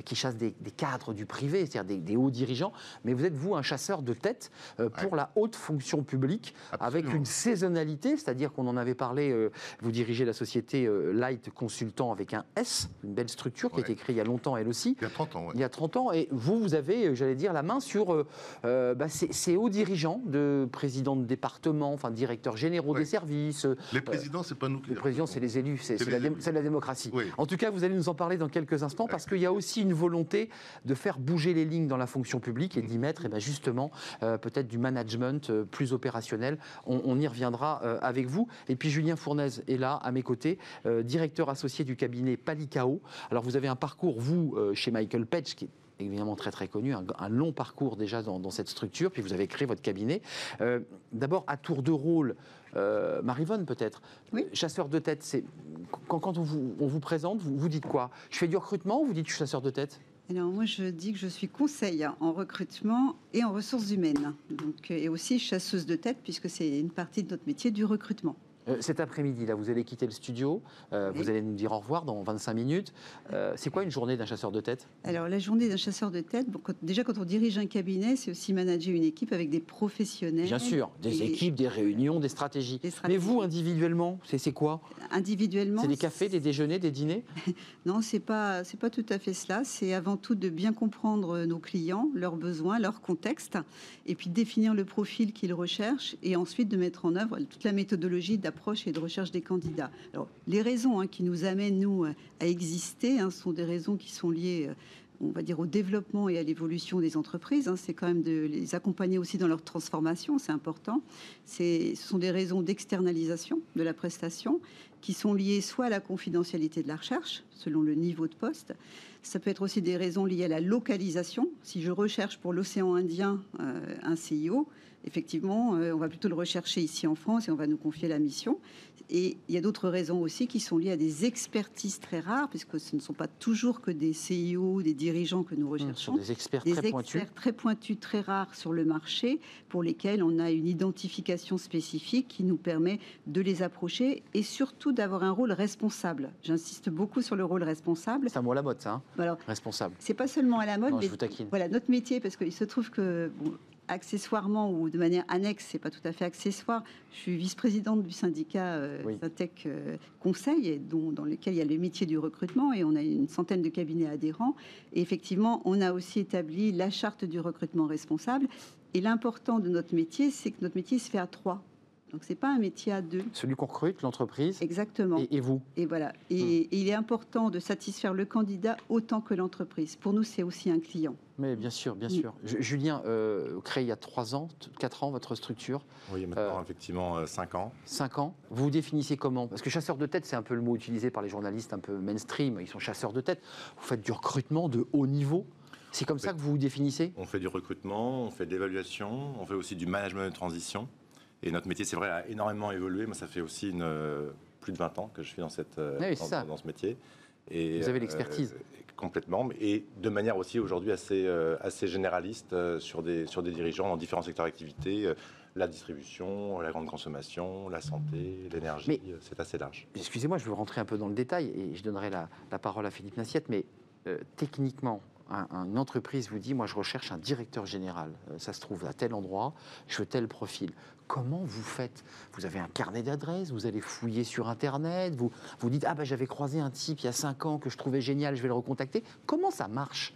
qui chassent des, cadres du privé, c'est-à-dire des, hauts dirigeants. Mais vous êtes vous un chasseur de tête pour la haute fonction publique avec une saisonnalité, c'est-à-dire qu'on en a avait parlé, euh, vous dirigez la société euh, Light Consultant avec un S, une belle structure qui a été créée il y a longtemps elle aussi. Il y a 30 ans, Il y a 30 ans. Et vous, vous avez, euh, j'allais dire, la main sur bah, ces, hauts dirigeants de présidents de département, enfin directeurs généraux des services. Les présidents, c'est pas nous qui Les présidents, c'est les élus, c'est la, la, démocratie. En tout cas, vous allez nous en parler dans quelques instants parce qu'il y a aussi une volonté de faire bouger les lignes dans la fonction publique et d'y mettre et eh ben, justement peut-être du management plus opérationnel. On, on y reviendra avec vous. Et et puis Julien Fournaise est là, à mes côtés, euh, directeur associé du cabinet Palicao. Alors vous avez un parcours, vous, euh, chez Michael Page, qui est évidemment très très connu, un, long parcours déjà dans, cette structure, puis vous avez créé votre cabinet. Euh, d'abord, à tour de rôle, Marivonne peut-être, oui. chasseur de tête, c'est quand, on, vous, présente, vous, vous dites quoi? Je fais du recrutement ou vous dites je suis chasseur de tête? Alors moi, je dis que je suis conseil en recrutement et en ressources humaines, donc, et aussi chasseuse de tête, puisque c'est une partie de notre métier du recrutement. Euh, cet après-midi, là, vous allez quitter le studio. Euh, vous allez nous dire au revoir dans 25 minutes. Euh, c'est quoi une journée d'un chasseur de tête? Alors, la journée d'un chasseur de tête, déjà quand on dirige un cabinet, c'est aussi manager une équipe avec des professionnels. Bien sûr, des équipes, des réunions, des stratégies. Mais vous, individuellement, c'est quoi? Individuellement C'est des cafés, des déjeuners, des dîners? [LAUGHS] Non, c'est pas, pas tout à fait cela. C'est avant tout de bien comprendre nos clients, leurs besoins, leur contexte, et puis définir le profil qu'ils recherchent, et ensuite de mettre en œuvre toute la méthodologie d'approche et de recherche des candidats. Alors, les raisons hein, qui nous amènent, nous, à exister, hein, sont des raisons qui sont liées, euh, on va dire, au développement et à l'évolution des entreprises. Hein. C'est quand même de les accompagner aussi dans leur transformation, c'est important. Ce sont des raisons d'externalisation de la prestation qui sont liées soit à la confidentialité de la recherche, selon le niveau de poste, ça peut être aussi des raisons liées à la localisation. Si je recherche pour l'océan Indien euh, un CIO, effectivement, euh, on va plutôt le rechercher ici en France et on va nous confier la mission. Et il y a d'autres raisons aussi qui sont liées à des expertises très rares, puisque ce ne sont pas toujours que des CIO, des dirigeants que nous mmh, recherchons. des experts très pointus. très pointus, très rares sur le marché, pour lesquels on a une identification spécifique qui nous permet de les approcher et surtout d'avoir un rôle responsable. J'insiste beaucoup sur le rôle responsable. C'est un mot à la mode, ça, hein alors, responsable. C'est pas seulement à la mode, mais voilà, notre métier, parce qu'il se trouve que accessoirement ou de manière annexe, c'est pas tout à fait accessoire. Je suis vice-présidente du syndicat euh, Syntec euh, Conseil, dont, dans lequel il y a le métier du recrutement, et on a une centaine de cabinets adhérents. Et effectivement, on a aussi établi la charte du recrutement responsable. Et l'important de notre métier, c'est que notre métier se fait à trois. Donc c'est pas un métier à deux. Celui qu'on recrute, l'entreprise. Exactement. Et, vous. Et voilà. Et, hmm. il est important de satisfaire le candidat autant que l'entreprise. Pour nous, c'est aussi un client. Mais bien sûr, bien sûr. Julien, euh, créé il y a 3 ans, 4 ans, votre structure. Oui, maintenant, euh, effectivement, 5 euh, ans. 5 ans. Vous vous définissez comment? Parce que chasseur de tête, c'est un peu le mot utilisé par les journalistes un peu mainstream. Ils sont chasseurs de tête. Vous faites du recrutement de haut niveau. C'est comme ça que vous vous définissez? On fait du recrutement, on fait de l'évaluation, on fait aussi du management de transition. Et notre métier, c'est vrai, a énormément évolué. Moi, ça fait aussi une, euh, plus de 20 ans que je suis dans, cette, euh, dans, ce métier. Et, Vous avez l'expertise euh, Complètement, et de manière aussi aujourd'hui assez, assez généraliste sur, des, sur des dirigeants dans différents secteurs d'activité la distribution, la grande consommation, la santé, l'énergie, c'est assez large. Excusez-moi, je veux rentrer un peu dans le détail et je donnerai la, la parole à Philippe Nassiette, mais techniquement, une entreprise vous dit, moi je recherche un directeur général, ça se trouve à tel endroit, je veux tel profil. Comment vous faites? Vous avez un carnet d'adresses, vous allez fouiller sur Internet, vous vous dites, ah ben j'avais croisé un type il y a 5 ans que je trouvais génial, je vais le recontacter. Comment ça marche?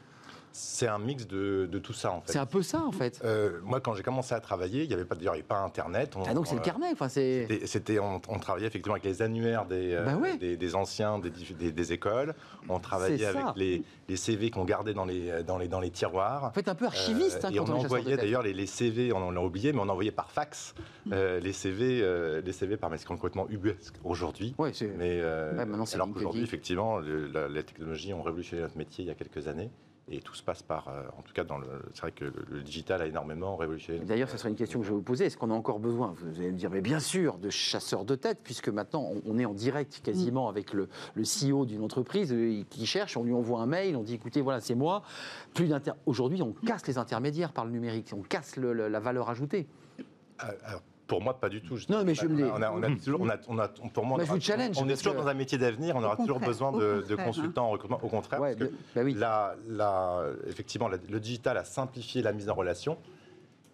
C'est un mix de, tout ça, en fait. C'est un peu ça, en fait. Euh, moi, quand j'ai commencé à travailler, il n'y avait pas, avait pas Internet. ah, donc c'est le carnet, enfin, c'est... C'était, on, travaillait effectivement avec les annuaires des, euh, bah des, anciens des, des, écoles. On travaillait avec les, les, CV qu'on gardait dans les, dans, les, dans les tiroirs. En fait, un peu archiviste. Hein, et on, envoyait d'ailleurs les, CV, on, l'a oublié, mais on envoyait par fax mm. euh, les CV, les CV par c'est complètement ubuesque aujourd'hui. Ouais, mais maintenant, alors qu'aujourd'hui, effectivement, la, technologie ont révolutionné notre métier il y a quelques années. Et tout se passe par, euh, en tout cas, dans le, c'est vrai que le, digital a énormément révolutionné. D'ailleurs, ce serait une question que je vais vous poser. Est-ce qu'on a encore besoin, vous allez me dire, mais bien sûr, de chasseurs de tête, puisque maintenant on est en direct quasiment mm. avec le, le CEO d'une entreprise euh, qui cherche, on lui envoie un mail, on dit, écoutez, voilà, c'est moi. Plus d'inter... Aujourd'hui, on casse les intermédiaires par le numérique, on casse la valeur ajoutée. Euh, alors, pour moi, pas du tout. Non, mais je me on a, on a toujours, on a, on a, pour moi, on, challenge, on est toujours dans un métier d'avenir. On aura toujours besoin de, de, consultants en recrutement. Au contraire, parce que bah oui. la, la, effectivement, le digital a simplifié la mise en relation.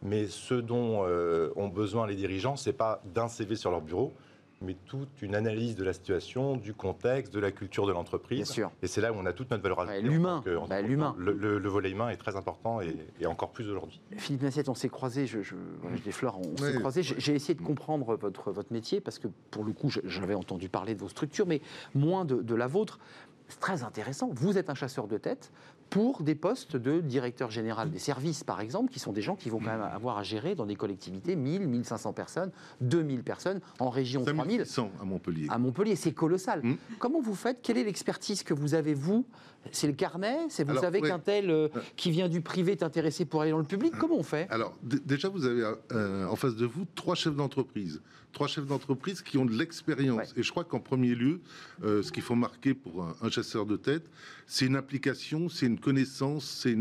Mais ce dont euh, ont besoin les dirigeants, c'est pas d'un CV sur leur bureau, mais toute une analyse de la situation, du contexte, de la culture de l'entreprise. Et c'est là où on a toute notre valeur ajoutée. l'humain. Bah, l'humain. Le, volet humain est très important et, encore plus aujourd'hui. Philippe Massiette, on s'est croisés, je, je, déflore, on s'est croisés. J'ai essayé de comprendre votre, votre métier parce que pour le coup, j'avais entendu parler de vos structures, mais moins de, de la vôtre. C'est très intéressant. Vous êtes un chasseur de tête pour des postes de directeur général des services, par exemple, qui sont des gens qui vont quand même avoir à gérer dans des collectivités 1000, 1500 personnes, 2000 personnes, en région 3000. à Montpellier. À Montpellier, c'est colossal. Mmh. Comment vous faites? Quelle est l'expertise que vous avez, vous? C'est le carnet? C'est Vous savez qu'un tel euh, euh. qui vient du privé est intéressé pour aller dans le public? Comment on fait? Alors, déjà, vous avez euh, en face de vous trois chefs d'entreprise. Trois chefs d'entreprise qui ont de l'expérience. Et je crois qu'en premier lieu, ce qu'il faut marquer pour un, un chasseur de tête, c'est une application, c'est une connaissance, c'est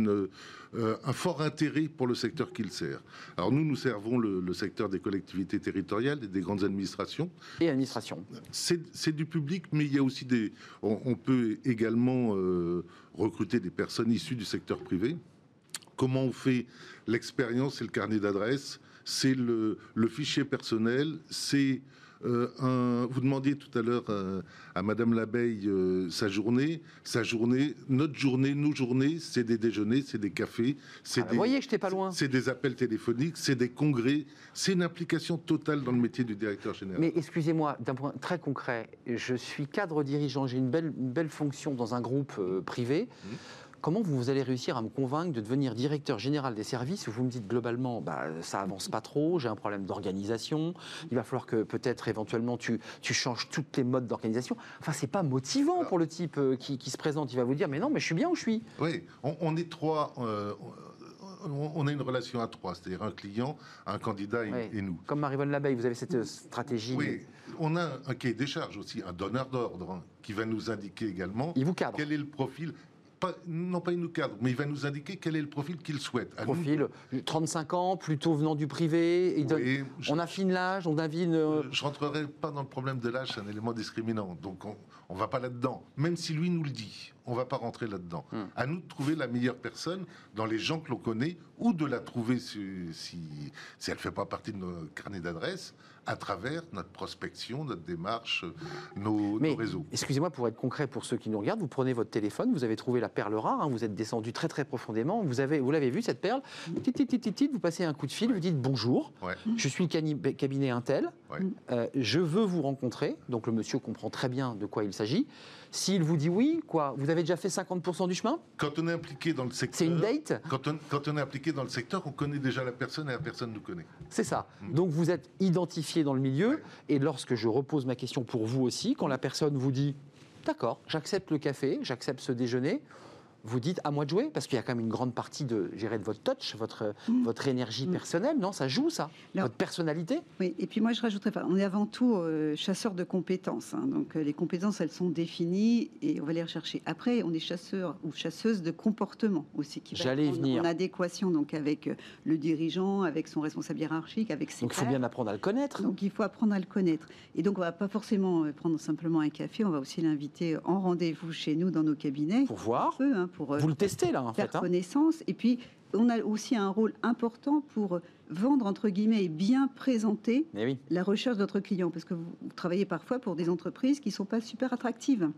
euh, un fort intérêt pour le secteur qu'il sert. Alors nous, nous servons le, secteur des collectivités territoriales et des grandes administrations. Et administrations. C'est du public, mais il y a aussi des... On, peut également euh, recruter des personnes issues du secteur privé. Comment on fait l'expérience C'est le carnet d'adresse, c'est le, le, fichier personnel, c'est euh, vous demandiez tout à l'heure euh, à Madame Labeille euh, sa journée. Sa journée, notre journée, nos journées, c'est des déjeuners, c'est des cafés, c'est ah, des. voyez que pas loin. C'est des appels téléphoniques, c'est des congrès. C'est une application totale dans le métier du directeur général. Mais excusez-moi, d'un point très concret, je suis cadre dirigeant, j'ai une belle, belle fonction dans un groupe privé. Mmh. Comment vous allez réussir à me convaincre de devenir directeur général des services où vous me dites globalement, bah, ça avance pas trop, j'ai un problème d'organisation, il va falloir que peut-être éventuellement tu, tu, changes toutes les modes d'organisation. Enfin, c'est pas motivant pour le type euh, qui, qui, se présente. Il va vous dire, mais non, mais je suis bien où je suis. Oui, on, est trois. Euh, on a une relation à trois, c'est-à-dire un client, un candidat et, nous. Comme Marivonne Labeille, vous avez cette euh, stratégie. Oui, on a un cahier des charges aussi, un donneur d'ordre hein, qui va nous indiquer également il vous cadre. quel est le profil non pas il nous cadre, mais il va nous indiquer quel est le profil qu'il souhaite. profil, 35 ans, plutôt venant du privé, et on affine l'âge, on affine... Euh, je rentrerai pas dans le problème de l'âge, c'est un élément discriminant, donc on ne va pas là-dedans. Même si lui nous le dit, on ne va pas rentrer là-dedans. Hmm. À nous de trouver la meilleure personne dans les gens que l'on connaît, ou de la trouver si, si, si elle ne fait pas partie de nos carnets d'adresses, à travers notre prospection, notre démarche, nos, Mais, réseaux. Excusez-moi, pour être concret pour ceux qui nous regardent, vous prenez votre téléphone, vous avez trouvé la perle rare, hein, vous êtes descendu très très profondément, vous avez, vous l'avez vu cette perle, vous passez un coup de fil, vous dites bonjour, je suis le cabinet Intel, euh, je veux vous rencontrer, donc le monsieur comprend très bien de quoi il s'agit. S'il vous dit oui, quoi Vous avez déjà fait 50% du chemin? Quand on est impliqué dans le secteur. C'est une date? quand on, quand on, est impliqué dans le secteur, on connaît déjà la personne et la personne nous connaît. C'est ça. Mm. Donc vous êtes identifié dans le milieu. Et lorsque je repose ma question pour vous aussi, quand la personne vous dit D'accord, j'accepte le café, j'accepte ce déjeuner vous dites à moi de jouer Parce qu'il y a quand même une grande partie de, de votre touch, votre, mm. votre énergie mm. personnelle, non Ça joue, ça Votre personnalité Oui, et puis moi je rajouterais pas, on est avant tout euh, chasseur de compétences. Hein. donc euh, les compétences, elles sont définies et on va les rechercher. Après, on est chasseur ou chasseuse de comportement aussi, qui va être venir. en adéquation donc, avec euh, le dirigeant, avec son responsable hiérarchique, avec ses Donc il faut bien apprendre à le connaître. Donc il faut apprendre à le connaître. Et donc on va pas forcément prendre simplement un café, on va aussi l'inviter en rendez-vous chez nous dans nos cabinets. Pour voir hein, pour Vous le testez là, en faire fait. hein. connaissance. Et puis, on a aussi un rôle important pour vendre, entre guillemets, et bien présenter oui, la recherche de notre client. Parce que vous, travaillez parfois pour des entreprises qui ne sont pas super attractives,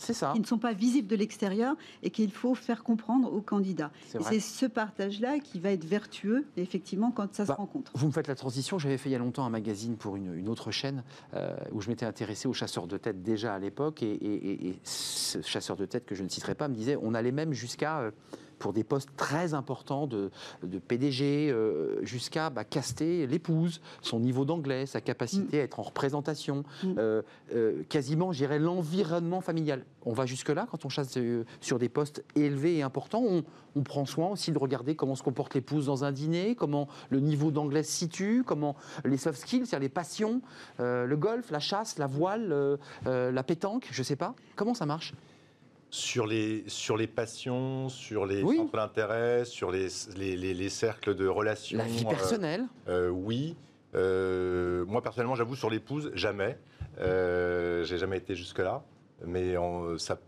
ça. qui ne sont pas visibles de l'extérieur et qu'il faut faire comprendre aux candidats. C'est c'est ce partage-là qui va être vertueux, effectivement, quand ça Bah, se rencontre. Vous me faites la transition. J'avais fait il y a longtemps un magazine pour une, une autre chaîne euh, où je m'étais intéressé aux chasseurs de tête déjà à l'époque. Et, et- et- et ce chasseur de tête que je ne citerai pas me disait on allait même jusqu'à, euh, pour des postes très importants de, de PDG, euh, jusqu'à bah, caster l'épouse, son niveau d'anglais, sa capacité à être en représentation, Mm. euh, euh, quasiment, j'irais, l'environnement familial. On va jusque-là quand on chasse sur des postes élevés et importants. On, on prend soin aussi de regarder comment se comporte l'épouse dans un dîner, comment le niveau d'anglais se situe, comment les soft skills, c'est-à-dire les passions, le golf, la chasse, la voile, la pétanque, je sais pas. Comment ça marche? Sur les, sur les passions, sur les Oui. centres d'intérêt, sur les, les, les- les cercles de relations. La vie euh, personnelle euh, oui. Euh, moi, personnellement, j'avoue, sur l'épouse, jamais. J'ai jamais été jusque-là. Mais ça,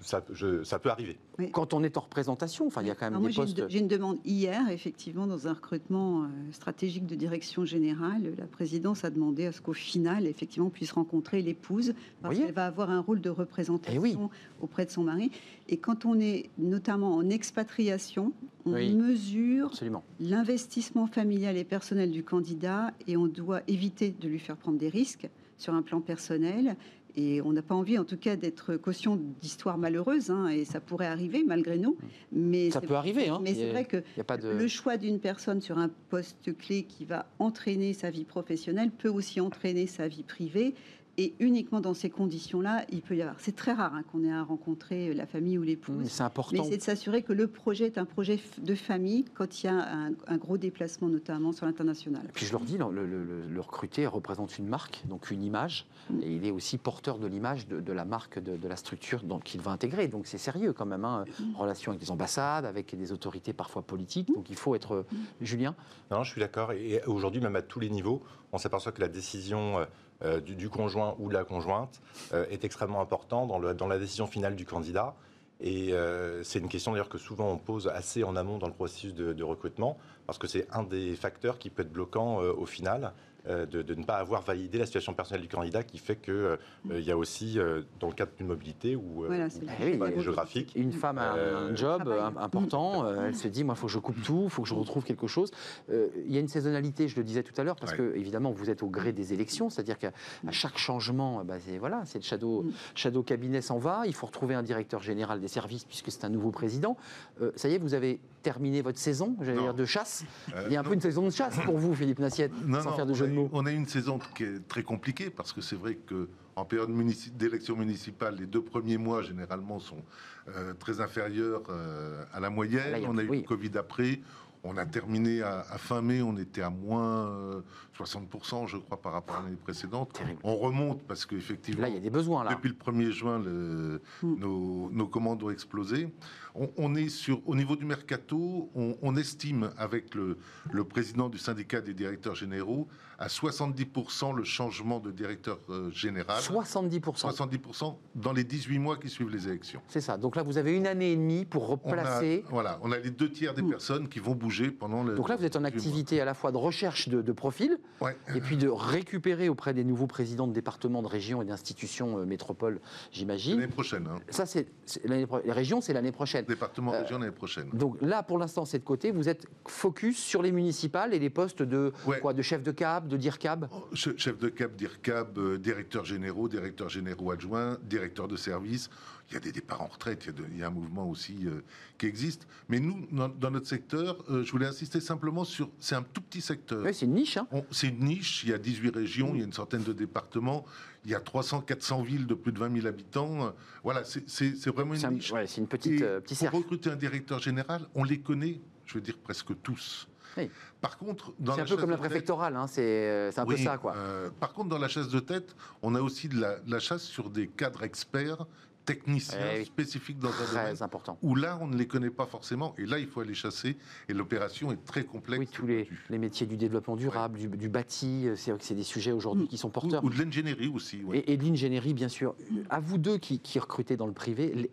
ça, je- ça peut arriver. Quand on est en représentation, enfin, il y a quand même Alors moi, des j'ai une, postes. de- j'ai une demande hier, effectivement, dans un recrutement euh, stratégique de direction générale. La présidence a demandé à ce qu'au final, effectivement, on puisse rencontrer l'épouse, parce qu'elle va avoir un rôle de représentation Eh oui. auprès de son mari. Et quand on est notamment en expatriation, on Oui. mesure l'investissement familial et personnel du candidat et on doit éviter de lui faire prendre des risques sur un plan personnel. Et on n'a pas envie, en tout cas, d'être caution d'histoires malheureuses, hein, et ça pourrait arriver malgré nous. Mais Ça peut arriver. Hein. Mais c'est vrai que il y a pas de. le choix d'une personne sur un poste clé qui va entraîner sa vie professionnelle peut aussi entraîner sa vie privée. Et uniquement dans ces conditions-là, il peut y avoir. C'est très rare hein, qu'on ait à rencontrer la famille ou Mais l'épouse. c'est Mais important. c'est de s'assurer que le projet est un projet de famille quand il y a un, un gros déplacement, notamment sur l'international. Puis je leur dis, le, le- le- le recruté représente une marque, donc une image, Mm. et il est aussi porteur de l'image de, de la marque, de, de la structure qu'il va intégrer. Donc c'est sérieux quand même, hein. Mm. relation avec des ambassades, avec des autorités parfois politiques. Donc il faut être. Mm. Julien? Non, je suis d'accord. Et et aujourd'hui, même à tous les niveaux, on s'aperçoit que la décision euh, du, conjoint ou de la conjointe euh, est extrêmement importante dans, le- dans la décision finale du candidat. Et euh, c'est une question d'ailleurs que souvent on pose assez en amont dans le processus de, recrutement, parce que c'est un des facteurs qui peut être bloquant au final. Euh, de, de ne pas avoir validé la situation personnelle du candidat qui fait qu'il il y a aussi, euh, dans le cadre d'une mobilité ou, euh, Voilà, Eh oui, géographique, Une femme a un- Euh, un job euh, important, [LAUGHS] euh, elle se dit, moi, il faut que je coupe tout, il faut que je retrouve quelque chose. Euh, Il y a une saisonnalité, je le disais tout à l'heure, parce Ouais. que, évidemment, vous êtes au gré des élections, c'est-à-dire qu'à à chaque changement, bah, c'est voilà, c'est le shadow, Mm. shadow cabinet s'en va, il faut retrouver un directeur général des services, puisque c'est un nouveau président. Euh, ça y est, vous avez terminé votre saison, j'allais dire, de chasse. Euh, Il y a un peu une saison de chasse pour vous, Philippe Nassiette, Non, sans non, faire de jeu de mots. On a une saison qui est très compliquée parce que c'est vrai que en période munici- d'élection municipale, les deux premiers mois généralement sont euh, très inférieurs euh, à la moyenne. Là, a- on a eu oui. le Covid après. On a terminé à, à fin mai, on était à moins euh, 60%, je crois, par rapport à l'année précédente. Terrible. On remonte parce qu'effectivement, Là, il y a des besoins, là. depuis le 1er juin, le- Mm. nos, nos commandes ont explosé. On, on est sur, au niveau du mercato, on, on estime avec le, le président du syndicat des directeurs généraux à 70% le changement de directeur euh, général. 70%. 70% dans les 18 mois qui suivent les élections. C'est ça. Donc là, vous avez une année et demie pour On a, replacer. voilà, on a les deux tiers des personnes qui vont bouger pendant le. Donc là, vous êtes en 18 mois. activité à la fois de recherche de, de profils Ouais. et puis de récupérer auprès des nouveaux présidents de départements, de régions et d'institutions euh, métropoles, j'imagine. L'année prochaine. Hein. Ça, c'est l'année les régions, c'est l'année prochaine. Département, Euh, région l'année prochaine. Donc là, pour l'instant, c'est de côté. Vous êtes focus sur les municipales et les postes de Ouais. quoi, de chef de cab, de DIRCAB? Oh, che- Chef de CAP, DIRCAB, euh, directeurs généraux, directeurs généraux adjoints, directeurs de service. Il y a des départs en retraite, il y a, de- il y a un mouvement aussi euh, qui existe. Mais nous, dans, dans notre secteur, euh, je voulais insister simplement sur... C'est un tout petit secteur. Oui, c'est une niche. hein. C'est une niche, il y a 18 régions, il y a une centaine de départements, il y a 300, 400 villes de plus de 20 000 habitants. Voilà, c'est- vraiment une un- niche. ouais, c'est une petite, Et euh, pour recruter un directeur général, on les connaît, je veux dire presque tous. Oui. Par contre, dans C'est un la peu comme la tête- préfectorale. hein, C'est un peu ça, quoi. euh, par contre, dans la chasse de tête, on a aussi de la, de la chasse sur des cadres experts, techniciens Eh oui. spécifiques dans un domaine. Important. Où là, on ne les connaît pas forcément, et là, il faut aller chasser, et l'opération est très complexe. Oui, tous les, les métiers du développement durable, du, du bâti, euh, c'est vrai que c'est des sujets aujourd'hui qui sont porteurs. ou de l'ingénierie aussi. ouais. Et, et de l'ingénierie, bien sûr. À vous deux qui, qui recrutez dans le privé,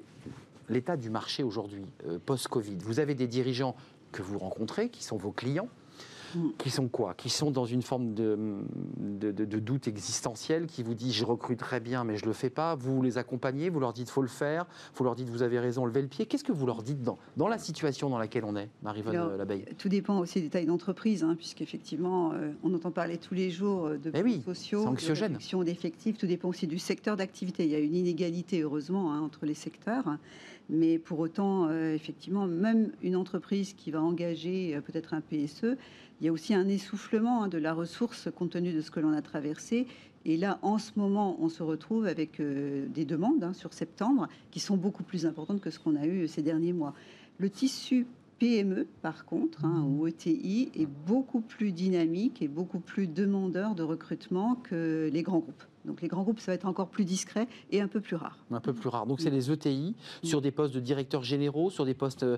l'état du marché aujourd'hui, euh, post-Covid. Vous avez des dirigeants que vous rencontrez, qui sont vos clients, Mm. qui sont quoi? Qui sont dans une forme de, de, doute existentiel, qui vous dit je recrute très bien mais je ne le fais pas. Vous les accompagnez, vous leur dites faut le faire, vous leur dites vous avez raison, levez le pied. Qu'est-ce que vous leur dites dans, dans la situation dans laquelle on est, Marie-Vonne Labeille? Tout dépend aussi des tailles d'entreprise, hein, puisqu'effectivement, euh, on entend parler tous les jours euh, de eh oui, sociaux, de réduction d'effectifs. Tout dépend aussi du secteur d'activité. Il y a une inégalité, heureusement, hein, entre les secteurs. Mais pour autant, euh, effectivement, même une entreprise qui va engager peut-être un PSE, il y a aussi un essoufflement hein, de la ressource compte tenu de ce que l'on a traversé. Et là, en ce moment, on se retrouve avec euh, des demandes hein, sur septembre qui sont beaucoup plus importantes que ce qu'on a eu ces derniers mois. Le tissu PME, par contre, hein, ou ETI, est beaucoup plus dynamique et beaucoup plus demandeur de recrutement que les grands groupes. Donc les grands groupes, ça va être encore plus discret et un peu plus rare. Un peu plus rare. Donc c'est les ETI sur des postes de directeurs généraux, sur des postes, euh,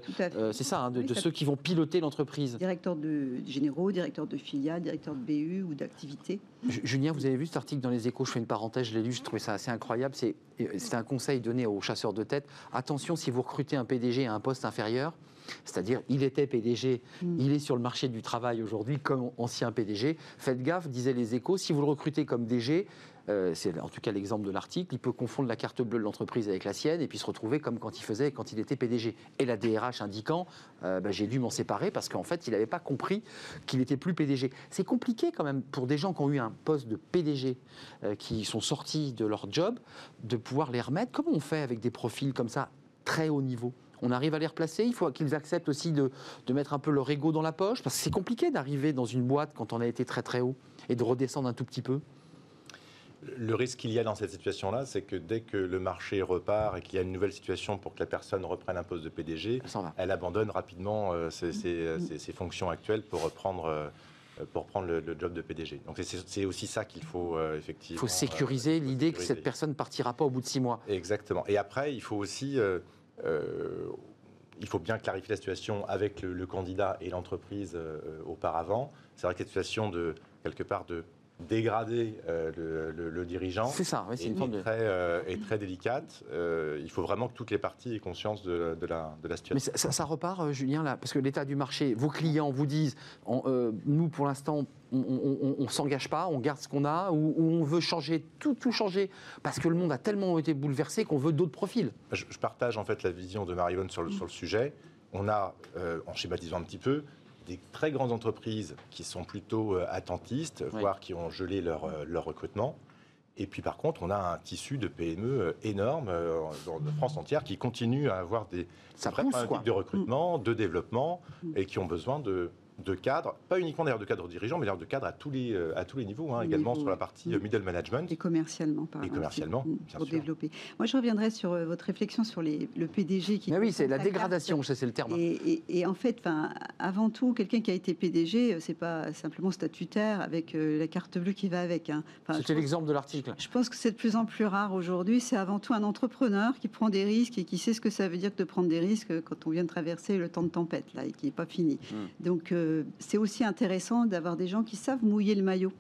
c'est ça, hein, de, ceux qui vont piloter l'entreprise. Directeurs de généraux, directeurs de filiales, directeurs de BU ou d'activité. Julien, vous avez vu cet article dans les Échos Je fais une parenthèse, je l'ai lu, je trouvais ça assez incroyable. C'est un conseil donné aux chasseurs de tête. Attention, si vous recrutez un PDG à un poste inférieur, c'est-à-dire il était PDG, mm. il est sur le marché du travail aujourd'hui comme ancien PDG. Faites gaffe, disaient les échos, si vous le recrutez comme DG, euh, c'est en tout cas l'exemple de l'article, il peut confondre la carte bleue de l'entreprise avec la sienne et puis se retrouver comme quand il faisait quand il était PDG. Et la DRH indiquant, euh, bah, j'ai dû m'en séparer parce qu'en fait, il n'avait pas compris qu'il n'était plus PDG. C'est compliqué quand même pour des gens qui ont eu un poste de PDG, euh, qui sont sortis de leur job, de pouvoir les remettre. Comment on fait avec des profils comme ça, très haut niveau? On arrive à les replacer? Il faut qu'ils acceptent aussi de, de, mettre un peu leur ego dans la poche, parce que c'est compliqué d'arriver dans une boîte quand on a été très très haut et de redescendre un tout petit peu. Le risque qu'il y a dans cette situation-là, c'est que dès que le marché repart et qu'il y a une nouvelle situation pour que la personne reprenne un poste de PDG, elle abandonne rapidement euh, euh, ses, fonctions actuelles pour reprendre, euh, pour prendre le, job de PDG. Donc c'est aussi ça qu'il faut effectivement. Il faut sécuriser l'idée que cette personne ne partira pas au bout de six mois. Exactement. Et après, il faut aussi il faut bien clarifier la situation avec le, candidat et l'entreprise auparavant. C'est vrai que la situation de quelque part de dégrader euh, le, dirigeant c'est ça, oui, c'est une forme de... très, euh, est très délicate. Euh, il faut vraiment que toutes les parties aient conscience de, la, de la, situation. Mais ça, repart, Julien, là, parce que l'état du marché, vos clients vous disent, nous, pour l'instant, on ne s'engage pas, on garde ce qu'on a, ou, on veut changer, tout, tout changer, parce que le monde a tellement été bouleversé qu'on veut d'autres profils. Je, partage en fait la vision de Marie-Vonne sur le, sur le sujet. On a, en schématisant un petit peu, des très grandes entreprises qui sont plutôt euh, attentistes, voire qui ont gelé leur, euh, leur recrutement. Et puis par contre, on a un tissu de PME euh, énorme dans de France entière qui continue à avoir des vrais de recrutement, de développement, et qui ont besoin de, de cadres, pas uniquement d'ailleurs de cadres dirigeants, mais d'ailleurs de cadres à tous les, euh, à tous les niveaux, hein, également sur la partie euh, middle management. Et commercialement, par Et commercialement, bien pour développer. Moi, je reviendrai sur euh, votre réflexion sur les, le PDG qui. Mais oui, c'est la dégradation, c'est le terme. Et, en fait, avant tout, quelqu'un qui a été PDG, c'est pas simplement statutaire avec la carte bleue qui va avec. Hein. C'était l'exemple de l'article. Je pense que c'est de plus en plus rare aujourd'hui. C'est avant tout un entrepreneur qui prend des risques et qui sait ce que ça veut dire de prendre des risques quand on vient de traverser le temps de tempête là et qui n'est pas fini. Hmm. Donc, c'est aussi intéressant d'avoir des gens qui savent mouiller le maillot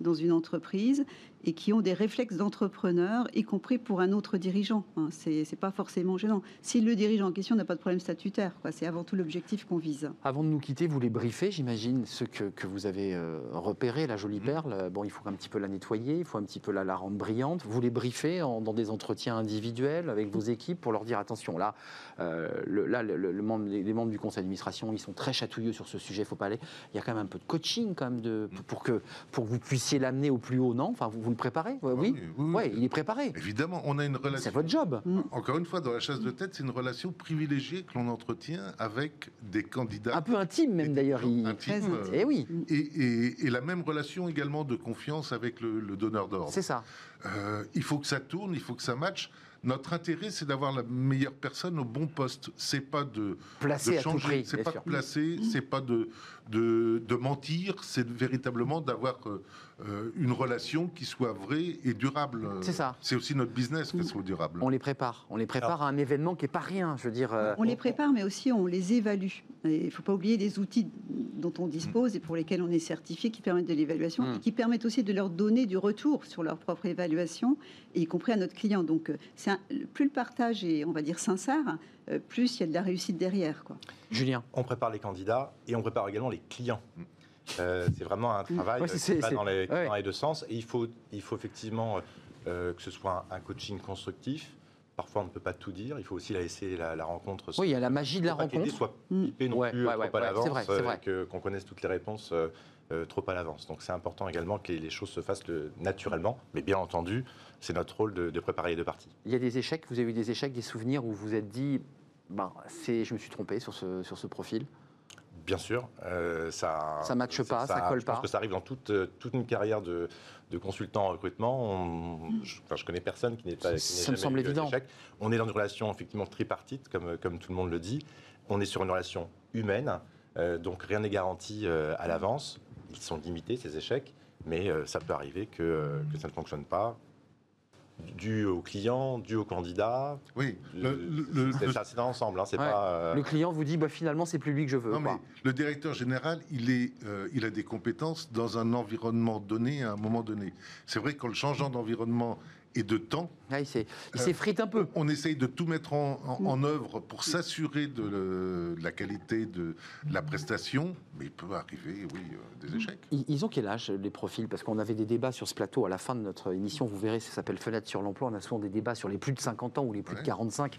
dans une entreprise et qui ont des réflexes d'entrepreneurs, y compris pour un autre dirigeant. Hein. Ce n'est pas forcément gênant. Si le dirigeant en question n'a pas de problème statutaire, c'est avant tout l'objectif qu'on vise. Avant de nous quitter, vous les briefez, j'imagine, ce que, que, vous avez euh, repéré, la jolie mmh. perle. Bon, il faut un petit peu la nettoyer, il faut un petit peu la, la rendre brillante. Vous les briefez dans des entretiens individuels avec vos équipes pour leur dire attention, là, euh, le, là le, membre, les, membres du conseil d'administration, ils sont très chatouilleux sur ce sujet, il faut pas aller. Il y a quand même un peu de coaching quand même de, pour, que, pour que vous puissiez l'amener au plus haut, non? Enfin, vous, vous préparé ah oui, oui, il est préparé. Évidemment, on a une relation. C'est votre job. Mm. Encore une fois, dans la chasse de tête, c'est une relation privilégiée que l'on entretient avec des candidats. Un peu intime même d'ailleurs. Il... Intime. et eh oui. Et, la même relation également de confiance avec le, donneur d'ordre. C'est ça. Euh, il faut que ça tourne, il faut que ça matche. Notre intérêt, c'est d'avoir la meilleure personne au bon poste. C'est pas de placer changer, c'est pas de placer, mm. c'est pas de de, de mentir, c'est véritablement d'avoir euh, euh, une relation qui soit vraie et durable. C'est ça. C'est aussi notre business qu'elle soit durable. On les prépare. On les prépare à un événement qui n'est pas rien, je veux dire. euh, On les prépare, mais aussi on les évalue. Il ne faut pas oublier les outils dont on dispose et pour lesquels on est certifié, qui permettent de l'évaluation Mm. et qui permettent aussi de leur donner du retour sur leur propre évaluation, et y compris à notre client. Donc, un- plus le partage est, on va dire, sincère, plus il y a de la réussite derrière. Quoi. Julien. On prépare les candidats et on prépare également les clients. Euh, c'est vraiment un travail Ouais, euh, c'est- qui va c'est- dans les, ouais. dans les deux sens. Et il faut, il faut effectivement euh, que ce soit un, un coaching constructif. Parfois, on ne peut pas tout dire. Il faut aussi la laisser la, la rencontre. Oui, il y a la magie de la rencontre. soit Mm. pipée non Ouais, plus ouais, euh, ouais, trop à ouais, l'avance, c'est vrai, c'est euh, vrai. et que- qu'on connaisse toutes les réponses euh, euh, trop à l'avance. Donc c'est important également que les, les choses se fassent le- naturellement. Mais bien entendu, c'est notre rôle de, de préparer les deux parties. Il y a des échecs. Vous avez eu des échecs, des souvenirs où vous vous êtes dit, ben, c'est, je me suis trompé sur ce, sur ce profil. Bien sûr, euh, ça Ça matche pas, ça colle je pense pas. que ça arrive dans toute, toute une carrière de, de consultant en recrutement. On- je, enfin, je connais personne qui n'est pas. qui Ça me semble évident. On est dans une relation effectivement tripartite, comme, comme tout le monde le dit. On est sur une relation humaine, euh, donc rien n'est garanti euh, à l'avance. Ils sont limités ces échecs, mais ça peut arriver que, que ça ne fonctionne pas. Dû au client, dû au candidat. Oui, le- le- le- c'est un ensemble. Hein, c'est Ouais. pas. euh, Le client vous dit, bah, finalement, c'est plus lui que je veux. Non, quoi. mais le directeur général, il, est, euh, il a des compétences dans un environnement donné à un moment donné. C'est vrai qu'en le changeant d'environnement et de temps, Ah, il s'est- il Euh, s'effrite un peu. on essaye de tout mettre en, en- en œuvre pour s'assurer de, la qualité de, la prestation, mais il peut arriver, oui, euh, des échecs. Ils ils ont quel âge, les profils? Parce qu'on avait des débats sur ce plateau à la fin de notre émission. Vous verrez, ça s'appelle Fenêtre sur l'emploi. On a souvent des débats sur les plus de 50 ans ou les plus de Ouais. 45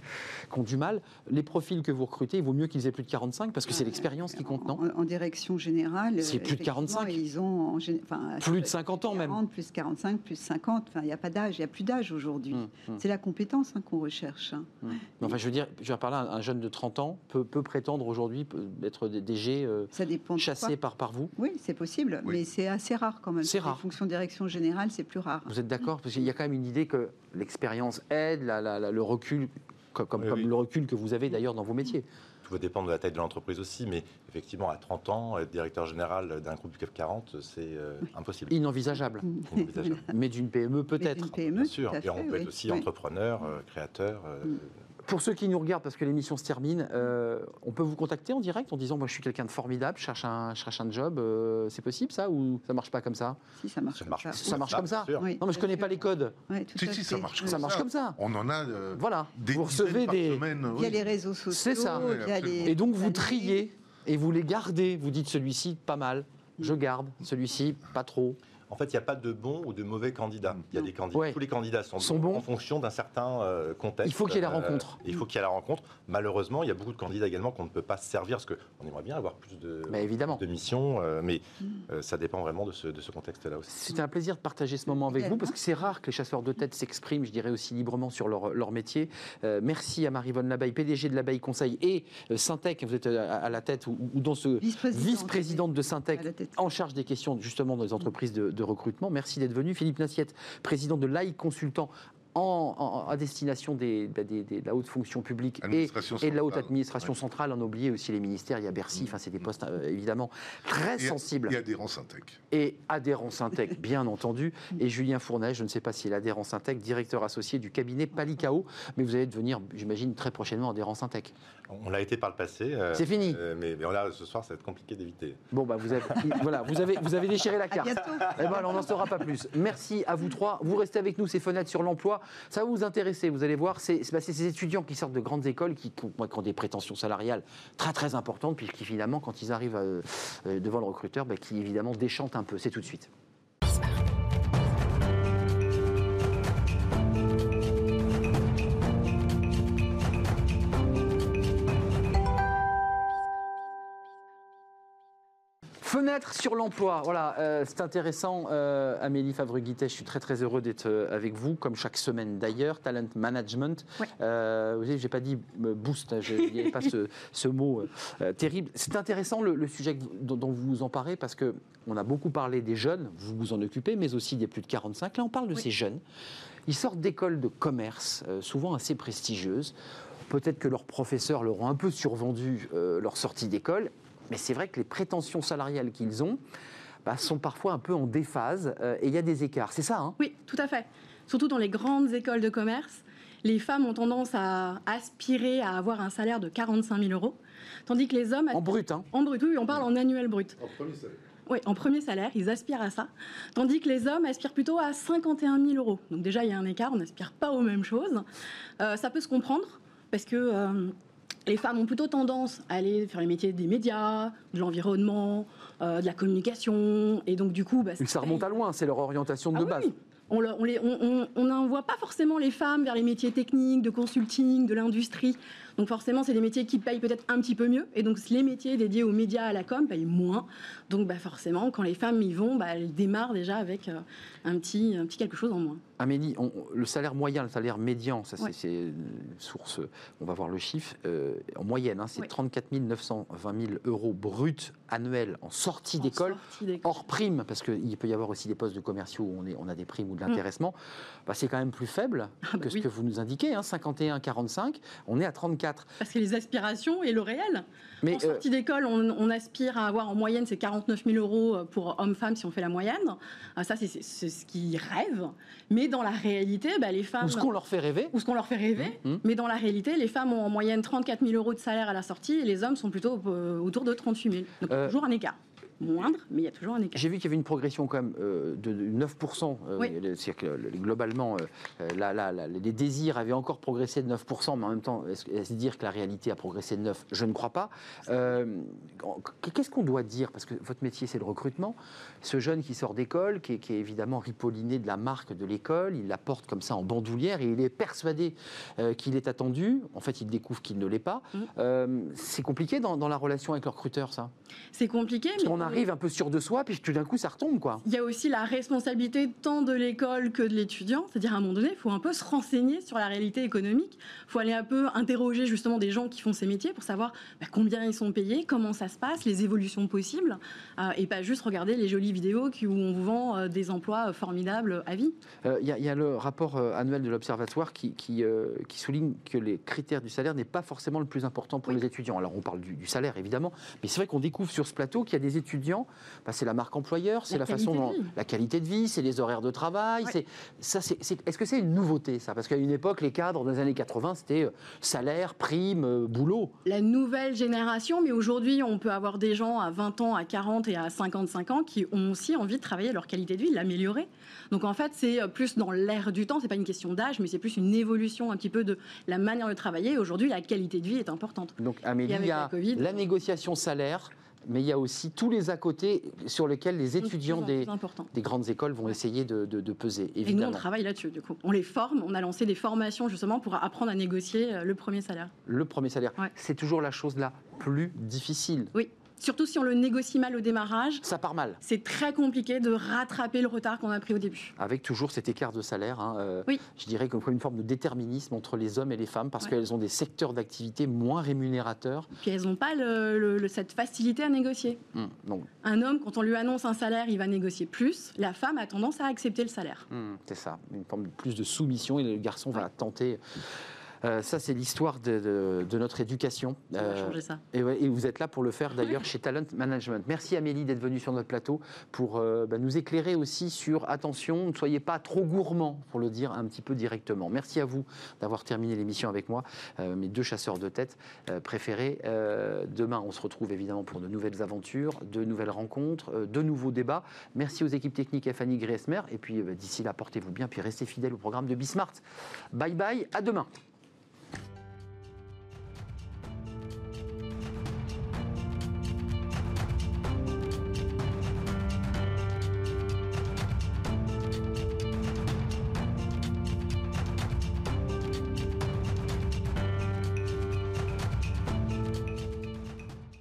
qui ont du mal. Les profils que vous recrutez, il vaut mieux qu'ils aient plus de 45 parce que c'est l'expérience qui compte, non? en, en direction générale. C'est euh, plus de 45. effectivement, Ils ont en gé- enfin, Plus de 50 ans même. 40, plus 45, plus 50. Enfin, il n'y a pas d'âge, il n'y a plus d'âge aujourd'hui. Hum, hum, C'est la compétence hein, qu'on recherche. hein. hum. Mais Enfin, je veux dire, je vais parler, un un jeune de 30 ans peut, peut prétendre aujourd'hui être des DG euh, Ça dépend de chassé par, par vous. Oui, c'est possible, Oui. mais c'est assez rare quand même. C'est rare. Les fonctions de direction générale, c'est plus rare. Vous êtes d'accord? Parce qu'il y a quand même une idée que l'expérience aide, la- la- la- le recul, co- comme, Oui, comme oui. le recul que vous avez d'ailleurs dans vos métiers. Tout va dépendre de la taille de l'entreprise aussi, mais effectivement, à 30 ans, être directeur général d'un groupe du CAC 40, c'est euh, impossible. Inenvisageable. [LAUGHS] Inenvisageable. Mais d'une PME Mais peut-être. une PME, Bien sûr. Et on peut oui. être aussi Oui. entrepreneur, euh, créateur. euh, Mm. Pour ceux qui nous regardent, parce que l'émission se termine, euh, on peut vous contacter en direct en disant Moi, je suis quelqu'un de formidable, je cherche un, je cherche un job. euh, c'est possible ça ou ça marche pas comme ça? Si, ça marche Ça comme marche. ça. Ça marche comme ça? Oui, Non, mais je connais sûr. pas les codes. Tout Si, à si, fait. ça marche Ça marche comme ça. On en a euh, Voilà. des vous recevez des. semaine. Il y a les réseaux sociaux. C'est ça. Les- Et donc vous triez et vous les gardez. Vous dites celui-ci pas mal, je garde. Celui-ci pas trop. En fait, il n'y a pas de bons ou de mauvais candidats. Il y a des candidats. Ouais. Tous les candidats sont, Sont bons. en fonction d'un certain euh, contexte. Il faut qu'il y ait la Euh, rencontre. il faut qu'il y ait la rencontre. Malheureusement, il y a beaucoup de candidats également qu'on ne peut pas servir parce qu'on aimerait bien avoir plus de, Mais évidemment. de missions, euh, mais euh, ça dépend vraiment de ce, de ce contexte-là aussi. C'était un plaisir de partager ce moment avec vous parce que c'est rare que les chasseurs de tête s'expriment, je dirais, aussi librement sur leur, leur métier. Euh, merci à Marie-Vonne Labaille, PDG de Labaille Conseil et euh, Syntec, vous êtes à, à la tête ou, ou dans ce Vice-présidente. de Syntec en charge des questions justement dans les entreprises de, de recrutement. Merci d'être venu. Philippe Nassiette, président de l'AI Consultant. En, en- à destination des, bah, des- des- de la haute fonction publique et, de la haute administration Ouais. centrale. On a oublié aussi les ministères, il y a Bercy, enfin c'est des postes euh, évidemment très Et- sensibles Et adhérents Syntec. et adhérent Syntec, [LAUGHS] bien entendu, et Julien Fournet, je ne sais pas s'il est adhérent Syntec, directeur associé du cabinet Palicao, mais vous allez devenir, j'imagine, très prochainement adhérent Syntec. On l'a été par le passé. euh, C'est fini. euh, mais, mais là, ce soir, ça va être compliqué d'éviter. Bon, bah, vous avez, voilà, vous avez, vous avez déchiré la carte. Eh ben, on n'en saura pas plus. Merci à vous trois. Vous restez avec nous, ces fenêtres sur l'emploi. Ça va vous intéresser, vous allez voir. C'est bah, ces étudiants qui sortent de grandes écoles, qui, qui ont, des prétentions salariales très très importantes, puis qui finalement, quand ils arrivent euh, devant le recruteur, bah, qui évidemment déchantent un peu. C'est tout de suite. Fenêtre sur l'emploi, voilà, euh, c'est intéressant. euh, Amélie Favre-Guittet, je suis très très heureux d'être euh, avec vous, comme chaque semaine d'ailleurs. Talent management. Ouais. Euh, vous savez, j'ai pas dit boost, hein, je- il n'y avait pas ce, ce mot terrible. C'est intéressant le, le sujet vous- dont, dont vous nous en parlez parce que on a beaucoup parlé des jeunes, vous vous en occupez, mais aussi des plus de 45. Là, on parle de ces jeunes. Ils sortent d'écoles de commerce, souvent assez prestigieuses. Peut-être que leurs professeurs leur ont un peu survendu leur sortie d'école. Mais c'est vrai que les prétentions salariales qu'ils ont bah, sont parfois un peu en déphase euh, et il y a des écarts. C'est ça hein? Oui, tout à fait. Surtout dans les grandes écoles de commerce, les femmes ont tendance à aspirer à avoir un salaire de 45 000 euros, tandis que les hommes... En brut, hein En brut, oui, on parle en annuel brut. En premier salaire. Oui, en premier salaire, ils aspirent à ça. Tandis que les hommes aspirent plutôt à 51 000 euros. Donc déjà, il y a un écart, on n'aspire pas aux mêmes choses. Euh, ça peut se comprendre, parce que euh, les femmes ont plutôt tendance à aller faire les métiers des médias, de l'environnement, euh, de la communication. Et donc, du coup... Bah, ça remonte à loin, c'est leur orientation de Ah base. oui, on le- on n'envoie pas forcément les femmes vers les métiers techniques, de consulting, de l'industrie. Donc forcément, c'est des métiers qui payent peut-être un petit peu mieux. Et donc les métiers dédiés aux médias, à la com, payent moins. Donc bah, forcément, quand les femmes y vont, bah, elles démarrent déjà avec euh, un, petit, un petit quelque chose en moins. Amélie, on- le salaire moyen, le salaire médian, ça c'est- Ouais. c'est une source, on va voir le chiffre, euh, en moyenne, hein, c'est Oui. 34 920 000 euros bruts annuels en sortie d'école, hors prime, parce qu'il peut y avoir aussi des postes de commerciaux où on, est, on a des primes ou de l'intéressement, bah, c'est quand même plus faible Mm. Ah bah que ce que vous nous indiquez, hein, 51-45, on est à 34. Parce que les aspirations et le réel. Mais en euh, sortie d'école, on, on aspire à avoir en moyenne c'est 49 000 euros pour hommes-femmes si on fait la moyenne. Ah, ça, c'est ce qu'ils rêvent. Mais dans la réalité, bah, les femmes... ou ce qu'on leur fait rêver, ou ce qu'on leur fait rêver. Mmh, mmh. Mais dans la réalité, les femmes ont en moyenne 34 000 euros de salaire à la sortie et les hommes sont plutôt euh, autour de 38 000. Donc Euh, toujours un écart. Moindre, mais il y a toujours un écart. J'ai vu qu'il y avait une progression quand même euh, de de 9%. euh, Oui. C'est-à-dire que globalement, euh, là, là, là, les désirs avaient encore progressé de 9%, mais en même temps, est-ce dire que la réalité a progressé de 9 Je ne crois pas. Euh, Qu'est-ce qu'on doit dire? Parce que votre métier, c'est le recrutement. Ce jeune qui sort d'école, qui, est- qui est évidemment ripolliné de la marque de l'école, il la porte comme ça en bandoulière et il est persuadé euh, qu'il est attendu. En fait, il découvre qu'il ne l'est pas. Euh, c'est compliqué dans, dans la relation avec le recruteur, ça? C'est compliqué, mais qu'on arrive un peu sûr de soi, puis tout d'un coup, ça retombe, quoi. il y a aussi la responsabilité tant de l'école que de l'étudiant. C'est-à-dire, à un moment donné, il faut un peu se renseigner sur la réalité économique. Il faut aller un peu interroger justement des gens qui font ces métiers pour savoir bah, combien ils sont payés, comment ça se passe, les évolutions possibles, euh, et pas juste regarder les jolies vidéos qui, où on vous vend euh, des emplois euh, formidables à vie. Euh, Il y, a- il y a le rapport euh, annuel de l'Observatoire qui, qui, euh, qui souligne que les critères du salaire n'est pas forcément le plus important pour Oui. les étudiants. Alors on parle du, du salaire évidemment, mais c'est vrai qu'on découvre sur ce plateau qu'il y a des étudiants, bah, c'est la marque employeur, c'est la, La façon dont la qualité de vie, c'est les horaires de travail. Ouais. c'est ça. c'est- c'est- Est-ce que c'est une nouveauté ça? Parce qu'à une époque, les cadres dans les années 80, c'était euh, salaire, prime, euh, boulot. la nouvelle génération, mais aujourd'hui, on peut avoir des gens à 20 ans, à 40 et à 55 ans qui ont aussi envie de travailler leur qualité de vie, de l'améliorer. Donc en fait, c'est plus dans l'air du temps, c'est pas une question d'âge, mais c'est plus une évolution un petit peu de la manière de travailler. Aujourd'hui, la qualité de vie est importante. Donc Amélie, il y a la Covid, la négociation salaire, mais il y a aussi tous les à côté sur lesquels les étudiants plus des, plus important. des grandes écoles vont essayer de, de- de peser, Et nous, on évidemment. travaille là-dessus, du coup. On les forme, on a lancé des formations justement pour apprendre à négocier euh, le premier salaire. le premier salaire. Ouais. C'est toujours la chose la plus difficile. Oui, surtout si on le négocie mal au démarrage, Ça part mal, c'est très compliqué de rattraper le retard qu'on a pris au début. avec toujours cet écart de salaire. hein, euh, Oui. Je dirais comme une forme de déterminisme entre les hommes et les femmes, parce Ouais. qu'elles ont des secteurs d'activité moins rémunérateurs. Puis elles n'ont pas le- le- le- cette facilité à négocier. Hum, donc, Un homme, quand on lui annonce un salaire, il va négocier plus. La femme a tendance à accepter le salaire. hum, c'est ça, une forme de plus de soumission, et le garçon va tenter. Euh, ça, c'est l'histoire de, de- de notre éducation. On va Euh, changer ça. Et, ouais, et vous êtes là pour le faire [LAUGHS] d'ailleurs chez Talent Management. Merci Amélie d'être venue sur notre plateau pour euh, bah, nous éclairer aussi sur attention, ne soyez pas trop gourmand pour le dire un petit peu directement. Merci à vous d'avoir terminé l'émission avec moi, mes deux chasseurs de tête préférés. Demain, on se retrouve évidemment pour de nouvelles aventures, de nouvelles rencontres, de nouveaux débats. Merci aux équipes techniques et Fanny Griesmer. Et puis euh, d'ici là, portez-vous bien, puis restez fidèles au programme de Bismart. Bye bye, à demain.